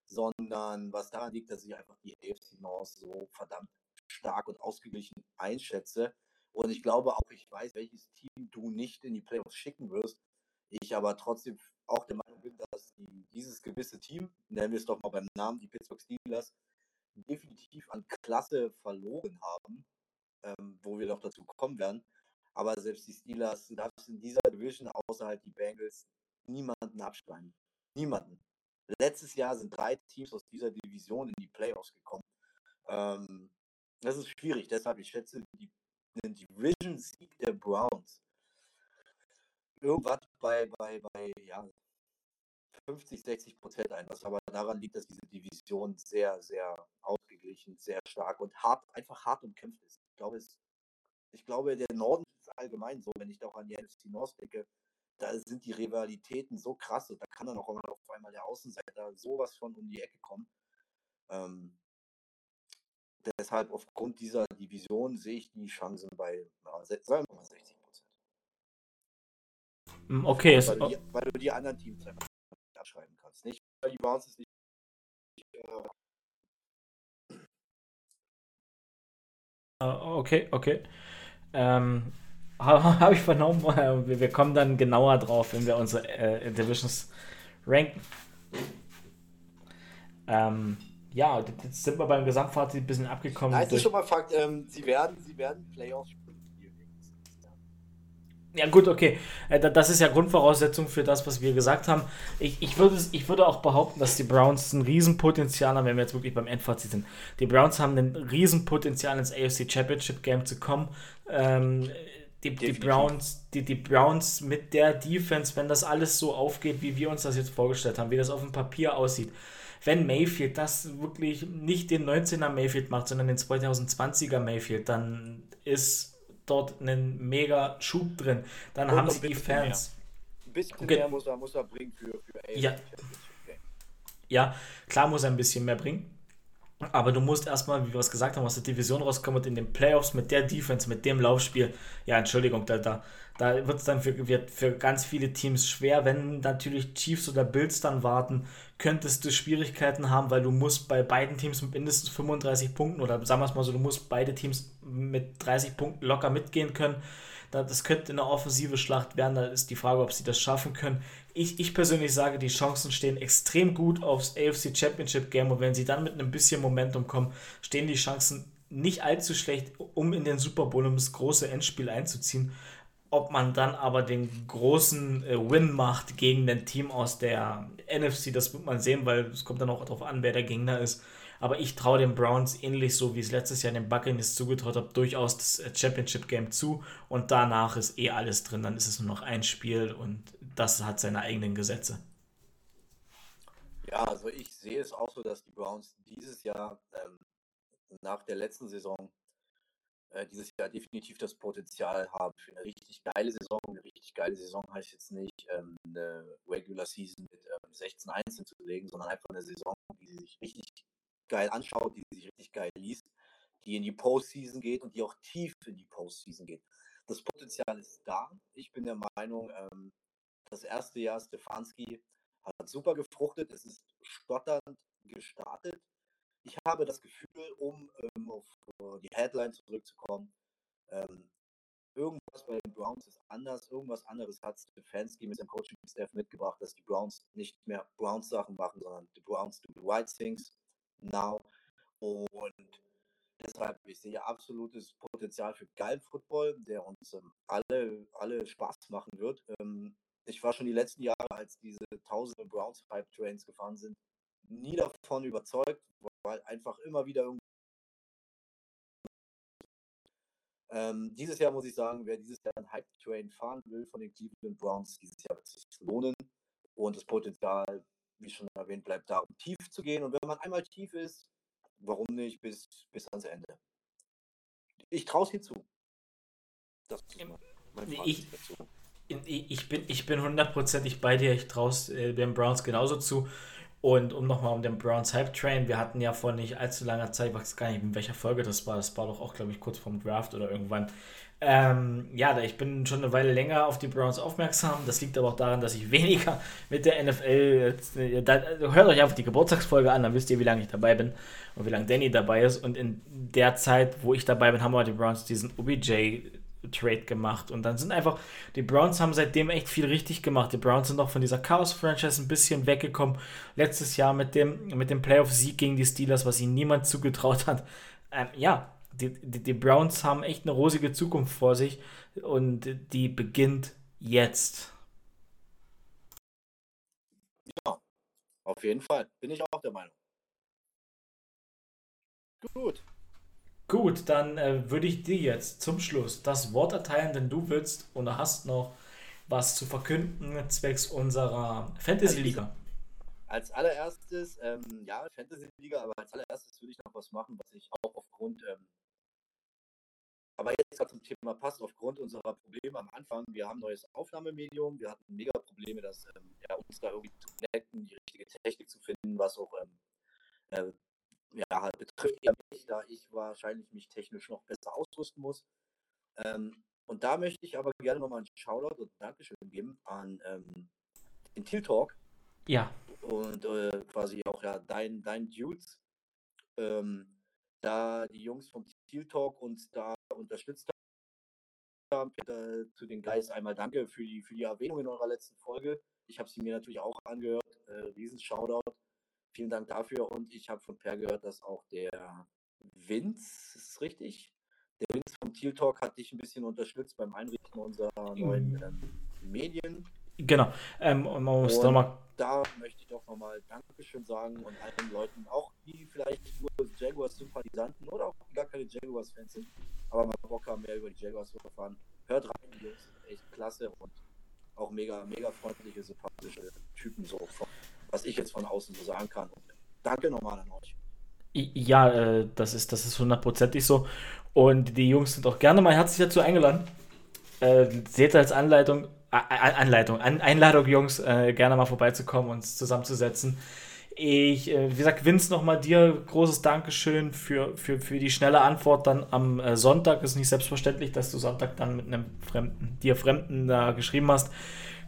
sondern was daran liegt, dass ich einfach die AFC North so verdammt stark und ausgeglichen einschätze. Und ich glaube auch, ich weiß, welches Team du nicht in die Playoffs schicken wirst. Ich aber trotzdem auch der Meinung bin, dass die, dieses gewisse Team, nennen wir es doch mal beim Namen, die Pittsburgh Steelers, definitiv an Klasse verloren haben, ähm, wo wir noch dazu kommen werden. Aber selbst die Steelers, du darfst in dieser Division außer halt die Bengals niemanden abschreiben. Niemanden. Letztes Jahr sind drei Teams aus dieser Division in die Playoffs gekommen. Ähm, das ist schwierig, deshalb ich schätze die, den Division-Sieg der Browns irgendwas bei, bei, bei ja, 50, 60 Prozent ein, was aber daran liegt, dass diese Division sehr, sehr ausgeglichen, sehr stark und hart, einfach hart umkämpft ist. Ich glaube, es, ich glaube, der Norden ist allgemein so, wenn ich da auch an die NFC North denke, da sind die Rivalitäten so krass und da kann dann auch auf einmal der Außenseiter sowas von um die Ecke kommen. Ähm, deshalb aufgrund dieser Division sehe ich die Chancen bei, sagen wir mal 60 hm, okay. Weil, du die, weil du die anderen Teams einfach abschreiben kannst. Nicht, weil die Browns es nicht. Äh, Okay, okay. Ähm, Habe ich vernommen, wir, wir, kommen dann genauer drauf, wenn wir unsere äh, Divisions ranken. Ähm, ja, jetzt sind wir beim Gesamtfazit ein bisschen abgekommen. Nein, ist schon mal Fakt, ähm, sie werden, sie werden Playoffs ja, gut, okay. Äh, das ist ja Grundvoraussetzung für das, was wir gesagt haben. Ich, ich, würde, ich würde auch behaupten, dass die Browns ein Riesenpotenzial haben, wenn wir jetzt wirklich beim Endfazit sind. Die Browns haben ein Riesenpotenzial ins AFC Championship Game zu kommen. Ähm, die, die, Browns, die, die Browns mit der Defense, wenn das alles so aufgeht, wie wir uns das jetzt vorgestellt haben, wie das auf dem Papier aussieht, wenn Mayfield das wirklich nicht den 19er Mayfield macht, sondern den 2020er Mayfield, dann ist dort einen mega Schub drin. Dann Und haben sie die Fans. Mehr. Ein bisschen okay. mehr muss er, muss er bringen für, für ja. ja, klar muss er ein bisschen mehr bringen. Aber du musst erstmal, wie wir es gesagt haben, aus der Division rauskommen und in den Playoffs mit der Defense, mit dem Laufspiel, ja, Entschuldigung, da, da, da wird es dann für, wird für ganz viele Teams schwer. Wenn natürlich Chiefs oder Bills dann warten, könntest du Schwierigkeiten haben, weil du musst bei beiden Teams mit mindestens 35 Punkten oder sagen wir es mal so, du musst beide Teams mit 30 Punkten locker mitgehen können. Das könnte eine offensive Schlacht werden. Da ist die Frage, ob sie das schaffen können. Ich, ich persönlich sage, die Chancen stehen extrem gut aufs AFC Championship Game und wenn sie dann mit einem bisschen Momentum kommen, stehen die Chancen nicht allzu schlecht, um in den Super Bowl, um das große Endspiel einzuziehen. Ob man dann aber den großen äh, Win macht gegen ein Team aus der NFC, das wird man sehen, weil es kommt dann auch darauf an, wer der Gegner ist. Aber ich traue den Browns ähnlich so, wie es letztes Jahr den Buccaneers zugetraut habe, durchaus das äh, Championship Game zu. Und danach ist eh alles drin. Dann ist es nur noch ein Spiel und das hat seine eigenen Gesetze. Ja, also ich sehe es auch so, dass die Browns dieses Jahr ähm, nach der letzten Saison äh, dieses Jahr definitiv das Potenzial haben für eine richtig geile Saison. Eine richtig geile Saison heißt jetzt nicht ähm, eine Regular Season mit ähm, 16 Einzelnen zu legen, sondern einfach eine Saison, die sich richtig geil anschaut, die sich richtig geil liest, die in die Postseason geht und die auch tief in die Postseason geht. Das Potenzial ist da. Ich bin der Meinung, ähm, das erste Jahr Stefanski hat super gefruchtet. Es ist stotternd gestartet. Ich habe das Gefühl, um ähm, auf uh, die Headline zurückzukommen, ähm, irgendwas bei den Browns ist anders, irgendwas anderes hat Stefanski mit seinem Coaching-Staff mitgebracht, dass die Browns nicht mehr Browns-Sachen machen, sondern die Browns do the right things now. Und deshalb, ich sehe absolutes Potenzial für geilen Football, der uns ähm, alle, alle Spaß machen wird. Ähm, ich war schon die letzten Jahre, als diese tausende Browns Pipe Trains gefahren sind, nie davon überzeugt, weil einfach immer wieder irgendwie. Ähm, dieses Jahr muss ich sagen, wer dieses Jahr einen Hype Train fahren will von den Cleveland Browns, dieses Jahr wird es sich lohnen und das Potenzial, wie schon erwähnt, bleibt da, um tief zu gehen. Und wenn man einmal tief ist, warum nicht bis, bis ans Ende? Ich traue es hier zu. Das ist mein ich, dazu. Ich bin, ich bin hundertprozentig bei dir. Ich traue es äh, den Browns genauso zu. Und um nochmal um den Browns Hype Train, wir hatten ja vor nicht allzu langer Zeit, ich weiß gar nicht, in welcher Folge das war, das war doch auch, glaube ich, kurz vorm Draft oder irgendwann. Ähm, ja, ich bin schon eine Weile länger auf die Browns aufmerksam. Das liegt aber auch daran, dass ich weniger mit der NFL. Äh, da, hört euch einfach die Geburtstagsfolge an, dann wisst ihr, wie lange ich dabei bin und wie lange Danny dabei ist. Und in der Zeit, wo ich dabei bin, haben wir die Browns diesen OBJ Trade gemacht. Und dann sind einfach, die Browns haben seitdem echt viel richtig gemacht. Die Browns sind auch von dieser Chaos-Franchise ein bisschen weggekommen. Letztes Jahr mit dem, mit dem Playoff-Sieg gegen die Steelers, was ihnen niemand zugetraut hat. Ähm, ja, die, die, die Browns haben echt eine rosige Zukunft vor sich und die beginnt jetzt. Ja, auf jeden Fall. Bin ich auch der Meinung. Gut. Gut, dann äh, würde ich dir jetzt zum Schluss das Wort erteilen, denn du willst oder hast noch was zu verkünden zwecks unserer Fantasy Liga. Als allererstes, ähm, ja, Fantasy Liga, aber als allererstes würde ich noch was machen, was ich auch aufgrund, ähm, aber jetzt zum Thema passt, aufgrund unserer Probleme am Anfang. Wir haben ein neues Aufnahmemedium, wir hatten mega Probleme, dass ähm, ja, uns da irgendwie zu connecten, die richtige Technik zu finden, was auch ähm, äh, ja, halt betrifft eher mich, da ich wahrscheinlich mich technisch noch besser ausrüsten muss. Ähm, und da möchte ich aber gerne nochmal einen Shoutout und Dankeschön geben an ähm, den Till Talk. Ja. Und äh, quasi auch ja dein, dein Dudes. Ähm, da die Jungs vom Till Talk uns da unterstützt haben. Äh, zu den Guys einmal danke für die, für die Erwähnung in eurer letzten Folge. Ich habe sie mir natürlich auch angehört. Äh, riesen Shoutout. Vielen Dank dafür. Und ich habe von Per gehört, dass auch der Vince, ist es richtig? Der Vince vom Teal Talk hat dich ein bisschen unterstützt beim Einrichten unserer neuen mhm. ähm, Medien. Genau. Ähm, man muss und mal... Da möchte ich doch nochmal Dankeschön sagen und allen Leuten, auch die vielleicht nur Jaguars-Sympathisanten oder auch gar keine Jaguars-Fans sind, aber mal Bock haben, mehr über die Jaguars zu erfahren. Hört rein, die Jungs echt klasse und auch mega, mega freundliche, sympathische Typen so vom was ich jetzt von außen so sagen kann. danke nochmal an euch. Ja, äh, das ist das ist hundertprozentig so. Und die Jungs sind auch gerne mal herzlich dazu eingeladen. Äh, seht als Anleitung, Anleitung, An Einladung, Jungs, äh, gerne mal vorbeizukommen, uns zusammenzusetzen. Ich, äh, wie gesagt, Vince, nochmal dir großes Dankeschön für, für, für die schnelle Antwort dann am äh, Sonntag. Ist nicht selbstverständlich, dass du Sonntag dann mit einem Fremden, dir Fremden da geschrieben hast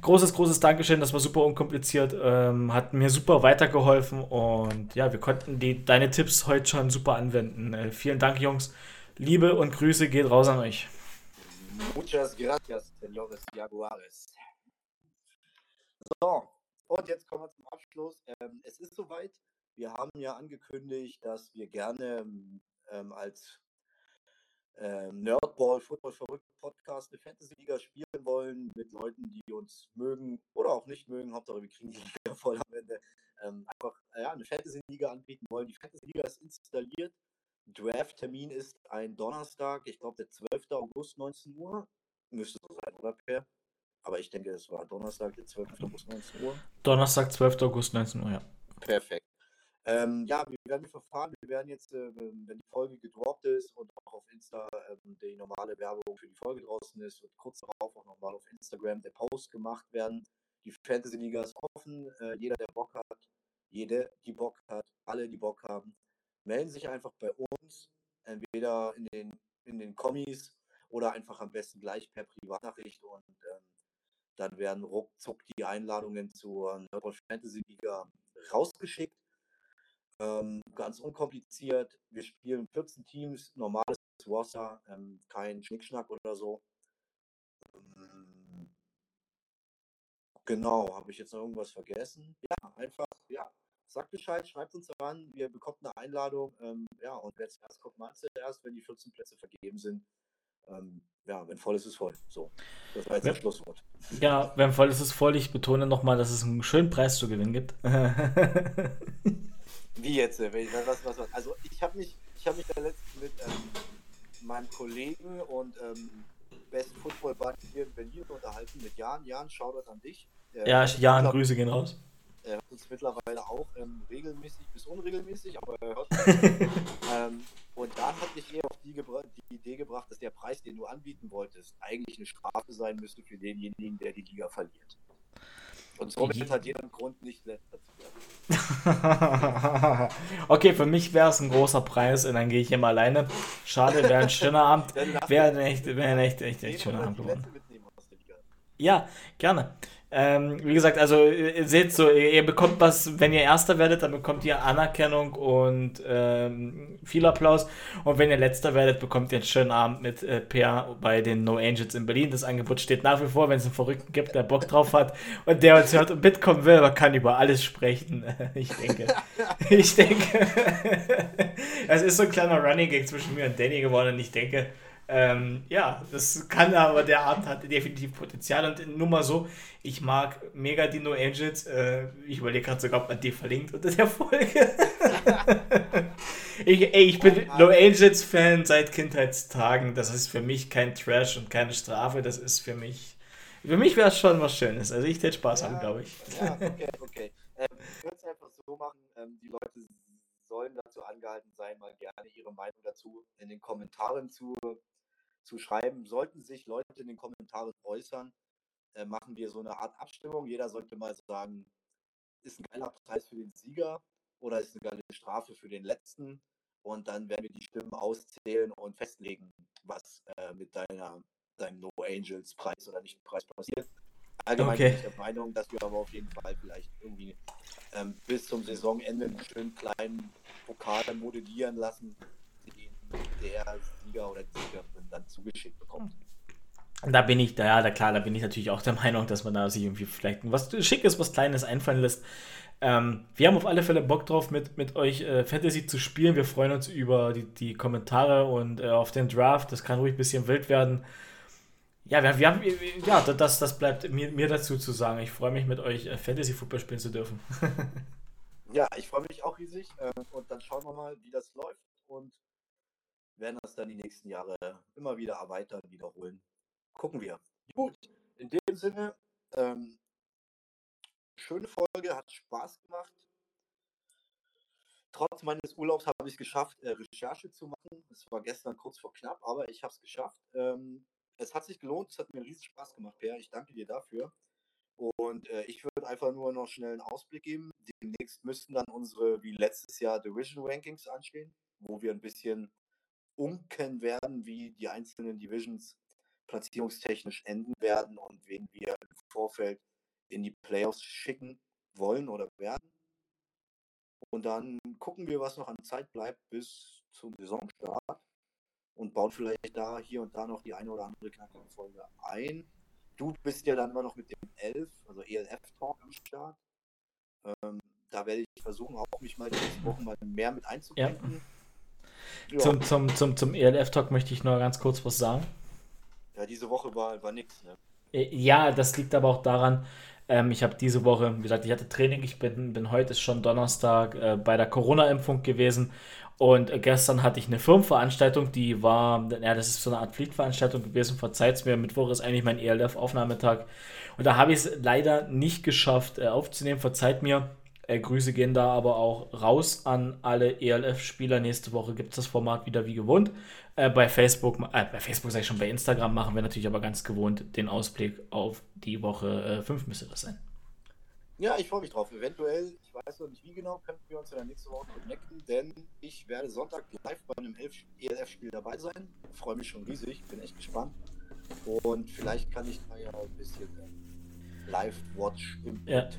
großes, großes Dankeschön. Das war super unkompliziert. Ähm, hat mir super weitergeholfen und ja, wir konnten die, deine Tipps heute schon super anwenden. Äh, vielen Dank, Jungs. Liebe und Grüße geht raus an euch. Muchas gracias, señores Jaguares. So, und jetzt kommen wir zum Abschluss. Ähm, es ist soweit. Wir haben ja angekündigt, dass wir gerne ähm, als äh, Nerdball, Football verrückt Podcast eine Fantasy-Liga spielen wollen mit Leuten, die uns mögen oder auch nicht mögen. Hauptsache, wir kriegen die Liga voll am Ende. Ähm, einfach ja, eine Fantasy-Liga anbieten wollen. Die Fantasy-Liga ist installiert. Draft-Termin ist ein Donnerstag, ich glaube der 12. August, 19 Uhr. Müsste so sein, oder Per? Aber ich denke, es war Donnerstag, der 12. August, 19 Uhr. Donnerstag, 12. August, 19 Uhr, ja. Perfekt. Ähm, ja, wir werden verfahren. Wir werden jetzt, äh, wenn die Folge gedroppt ist und auch auf Insta ähm, die normale Werbung für die Folge draußen ist, wird kurz darauf auch nochmal auf Instagram der Post gemacht werden. Die Fantasy Liga ist offen. Äh, jeder, der Bock hat, jede, die Bock hat, alle, die Bock haben, melden sich einfach bei uns. Entweder in den, in den Kommis oder einfach am besten gleich per Privatnachricht und ähm, dann werden ruckzuck die Einladungen zur Nerdball Fantasy Liga rausgeschickt. Ähm, ganz unkompliziert. Wir spielen 14 Teams, normales Wasser, ähm, kein Schnickschnack oder so. Ähm, genau, habe ich jetzt noch irgendwas vergessen? Ja, einfach, ja. Sagt Bescheid, schreibt uns an, ihr bekommt eine Einladung. Ähm, ja, und wer zuerst kommt, man zuerst, wenn die 14 Plätze vergeben sind. Ähm, ja, wenn voll ist, ist voll. So, das war jetzt ja. das Schlusswort. Ja, wenn voll ist, ist voll. Ich betone nochmal, dass es einen schönen Preis zu gewinnen gibt. Wie jetzt? Was, was, was? Also ich habe mich, ich habe mich da letztens mit ähm, meinem Kollegen und ähm, Best Football Buddy hier in Berlin unterhalten mit Jan. Jan, Shoutout an dich. Äh, ja, Jan, Grüße gehen raus. Er hört uns mittlerweile auch ähm, regelmäßig bis unregelmäßig, aber er hört ähm, Und dann hat mich eher auf die, die, Idee gebracht, dass der Preis, den du anbieten wolltest, eigentlich eine Strafe sein müsste für denjenigen, der die Liga verliert. Und somit hat jeder einen Grund, nicht letzter zu werden. okay, für mich wäre es ein großer Preis und dann gehe ich immer alleine. Schade, wäre ein schöner Abend. Wäre ein echt, wär ein echt, echt, echt schöner Abend geworden. Ja, gerne. Ähm, wie gesagt, also ihr seht so, ihr, ihr, bekommt was, wenn ihr Erster werdet, dann bekommt ihr Anerkennung und ähm, viel Applaus. Und wenn ihr Letzter werdet, bekommt ihr einen schönen Abend mit äh, Per bei den No Angels in Berlin. Das Angebot steht nach wie vor, wenn es einen Verrückten gibt, der Bock drauf hat und der uns hört und mitkommen will, man kann über alles sprechen. ich denke, ich denke, es ist so ein kleiner Running Gag zwischen mir und Danny geworden und ich denke, ähm, ja, das kann aber, der Abend hat definitiv Potenzial und nur mal so, ich mag mega Dino Angels. Äh, ich überlege gerade sogar, ob man die verlinkt unter der Folge. ich, ey, ich bin No Angels Fan seit Kindheitstagen. Das ist für mich kein Trash und keine Strafe. Das ist für mich, für mich wäre es schon was Schönes. Also ich hätte Spaß ja, haben, glaube ich. Ja, okay, okay. Ähm, ich würde es einfach so machen, ähm, die Leute sollen dazu angehalten sein, mal gerne ihre Meinung dazu in den Kommentaren zu zu schreiben. Sollten sich Leute in den Kommentaren äußern, äh, machen wir so eine Art Abstimmung. Jeder sollte mal sagen, ist ein geiler Preis für den Sieger oder ist eine geile Strafe für den letzten. Und dann werden wir die Stimmen auszählen und festlegen, was äh, mit deiner, deinem No Angels Preis oder nicht Preis passiert. Allgemein okay. bin ich der Meinung, dass wir aber auf jeden Fall vielleicht irgendwie ähm, bis zum Saisonende einen schönen kleinen Pokal modellieren lassen, der Sieger oder die Siegerin dann zugeschickt bekommt. Da bin ich, da, ja, da klar, da bin ich natürlich auch der Meinung, dass man da sich irgendwie vielleicht was Schickes, was Kleines einfallen lässt. Ähm, wir haben auf alle Fälle Bock drauf, mit, mit euch äh, Fantasy zu spielen. Wir freuen uns über die, die Kommentare und äh, auf den Draft. Das kann ruhig ein bisschen wild werden. Ja, wir, wir haben, ja, das, das bleibt mir, mir dazu zu sagen. Ich freue mich, mit euch äh, Fantasy Football spielen zu dürfen. ja, ich freue mich auch riesig. Äh, und dann schauen wir mal, wie das läuft. Und werden das dann die nächsten Jahre immer wieder erweitern, wiederholen. Gucken wir. Gut, in dem Sinne, ähm, schöne Folge, hat Spaß gemacht. Trotz meines Urlaubs habe ich es geschafft, äh, Recherche zu machen. Es war gestern kurz vor knapp, aber ich habe es geschafft. Ähm, es hat sich gelohnt, es hat mir riesen Spaß gemacht, Per. Ich danke dir dafür. Und äh, ich würde einfach nur noch schnell einen Ausblick geben. Demnächst müssten dann unsere, wie letztes Jahr, Division Rankings anstehen, wo wir ein bisschen unken werden, wie die einzelnen Divisions platzierungstechnisch enden werden und wen wir im Vorfeld in die Playoffs schicken wollen oder werden. Und dann gucken wir, was noch an Zeit bleibt bis zum Saisonstart und bauen vielleicht da hier und da noch die eine oder andere knackige Folge ein. Du bist ja dann immer noch mit dem 11, also ELF-Talk am Start. Ähm, da werde ich versuchen, auch mich mal die nächsten Wochen mal mehr mit einzubinden. Ja. Ja. Zum, zum, zum, zum ELF-Talk möchte ich nur ganz kurz was sagen. Ja, diese Woche war, war nichts. Ne? Äh, ja, das liegt aber auch daran, ähm, ich habe diese Woche, wie gesagt, ich hatte Training, ich bin, bin heute ist schon Donnerstag äh, bei der Corona-Impfung gewesen und äh, gestern hatte ich eine Firmenveranstaltung, die war, ja, das ist so eine Art Pflichtveranstaltung gewesen, verzeiht es mir, Mittwoch ist eigentlich mein ELF-Aufnahmetag und da habe ich es leider nicht geschafft äh, aufzunehmen, verzeiht mir. Äh, Grüße gehen da aber auch raus an alle ELF-Spieler. Nächste Woche gibt es das Format wieder wie gewohnt. Äh, bei Facebook, äh, bei Facebook sage ich schon, bei Instagram machen wir natürlich aber ganz gewohnt den Ausblick auf die Woche 5 äh, müsste das sein. Ja, ich freue mich drauf. Eventuell, ich weiß noch nicht wie genau, können wir uns in der nächsten Woche connecten, denn ich werde Sonntag live bei einem ELF-Spiel dabei sein. Freue mich schon riesig, bin echt gespannt. Und vielleicht kann ich da ja ein bisschen Live-Watch im ja.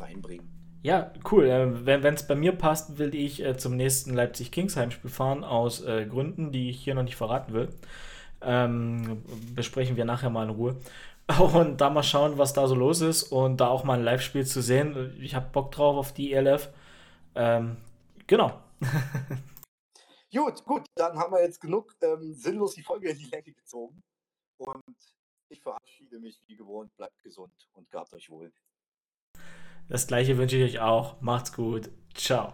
reinbringen. Ja, cool. Äh, wenn es bei mir passt, will ich äh, zum nächsten Leipzig-Kingsheim-Spiel fahren, aus äh, Gründen, die ich hier noch nicht verraten will. Ähm, besprechen wir nachher mal in Ruhe. Und da mal schauen, was da so los ist und da auch mal ein Live-Spiel zu sehen. Ich habe Bock drauf auf die ELF. Ähm, genau. gut, gut, dann haben wir jetzt genug ähm, sinnlos die Folge in die Länge gezogen. Und ich verabschiede mich wie gewohnt. Bleibt gesund und gehabt euch wohl. Das gleiche wünsche ich euch auch. Macht's gut. Ciao.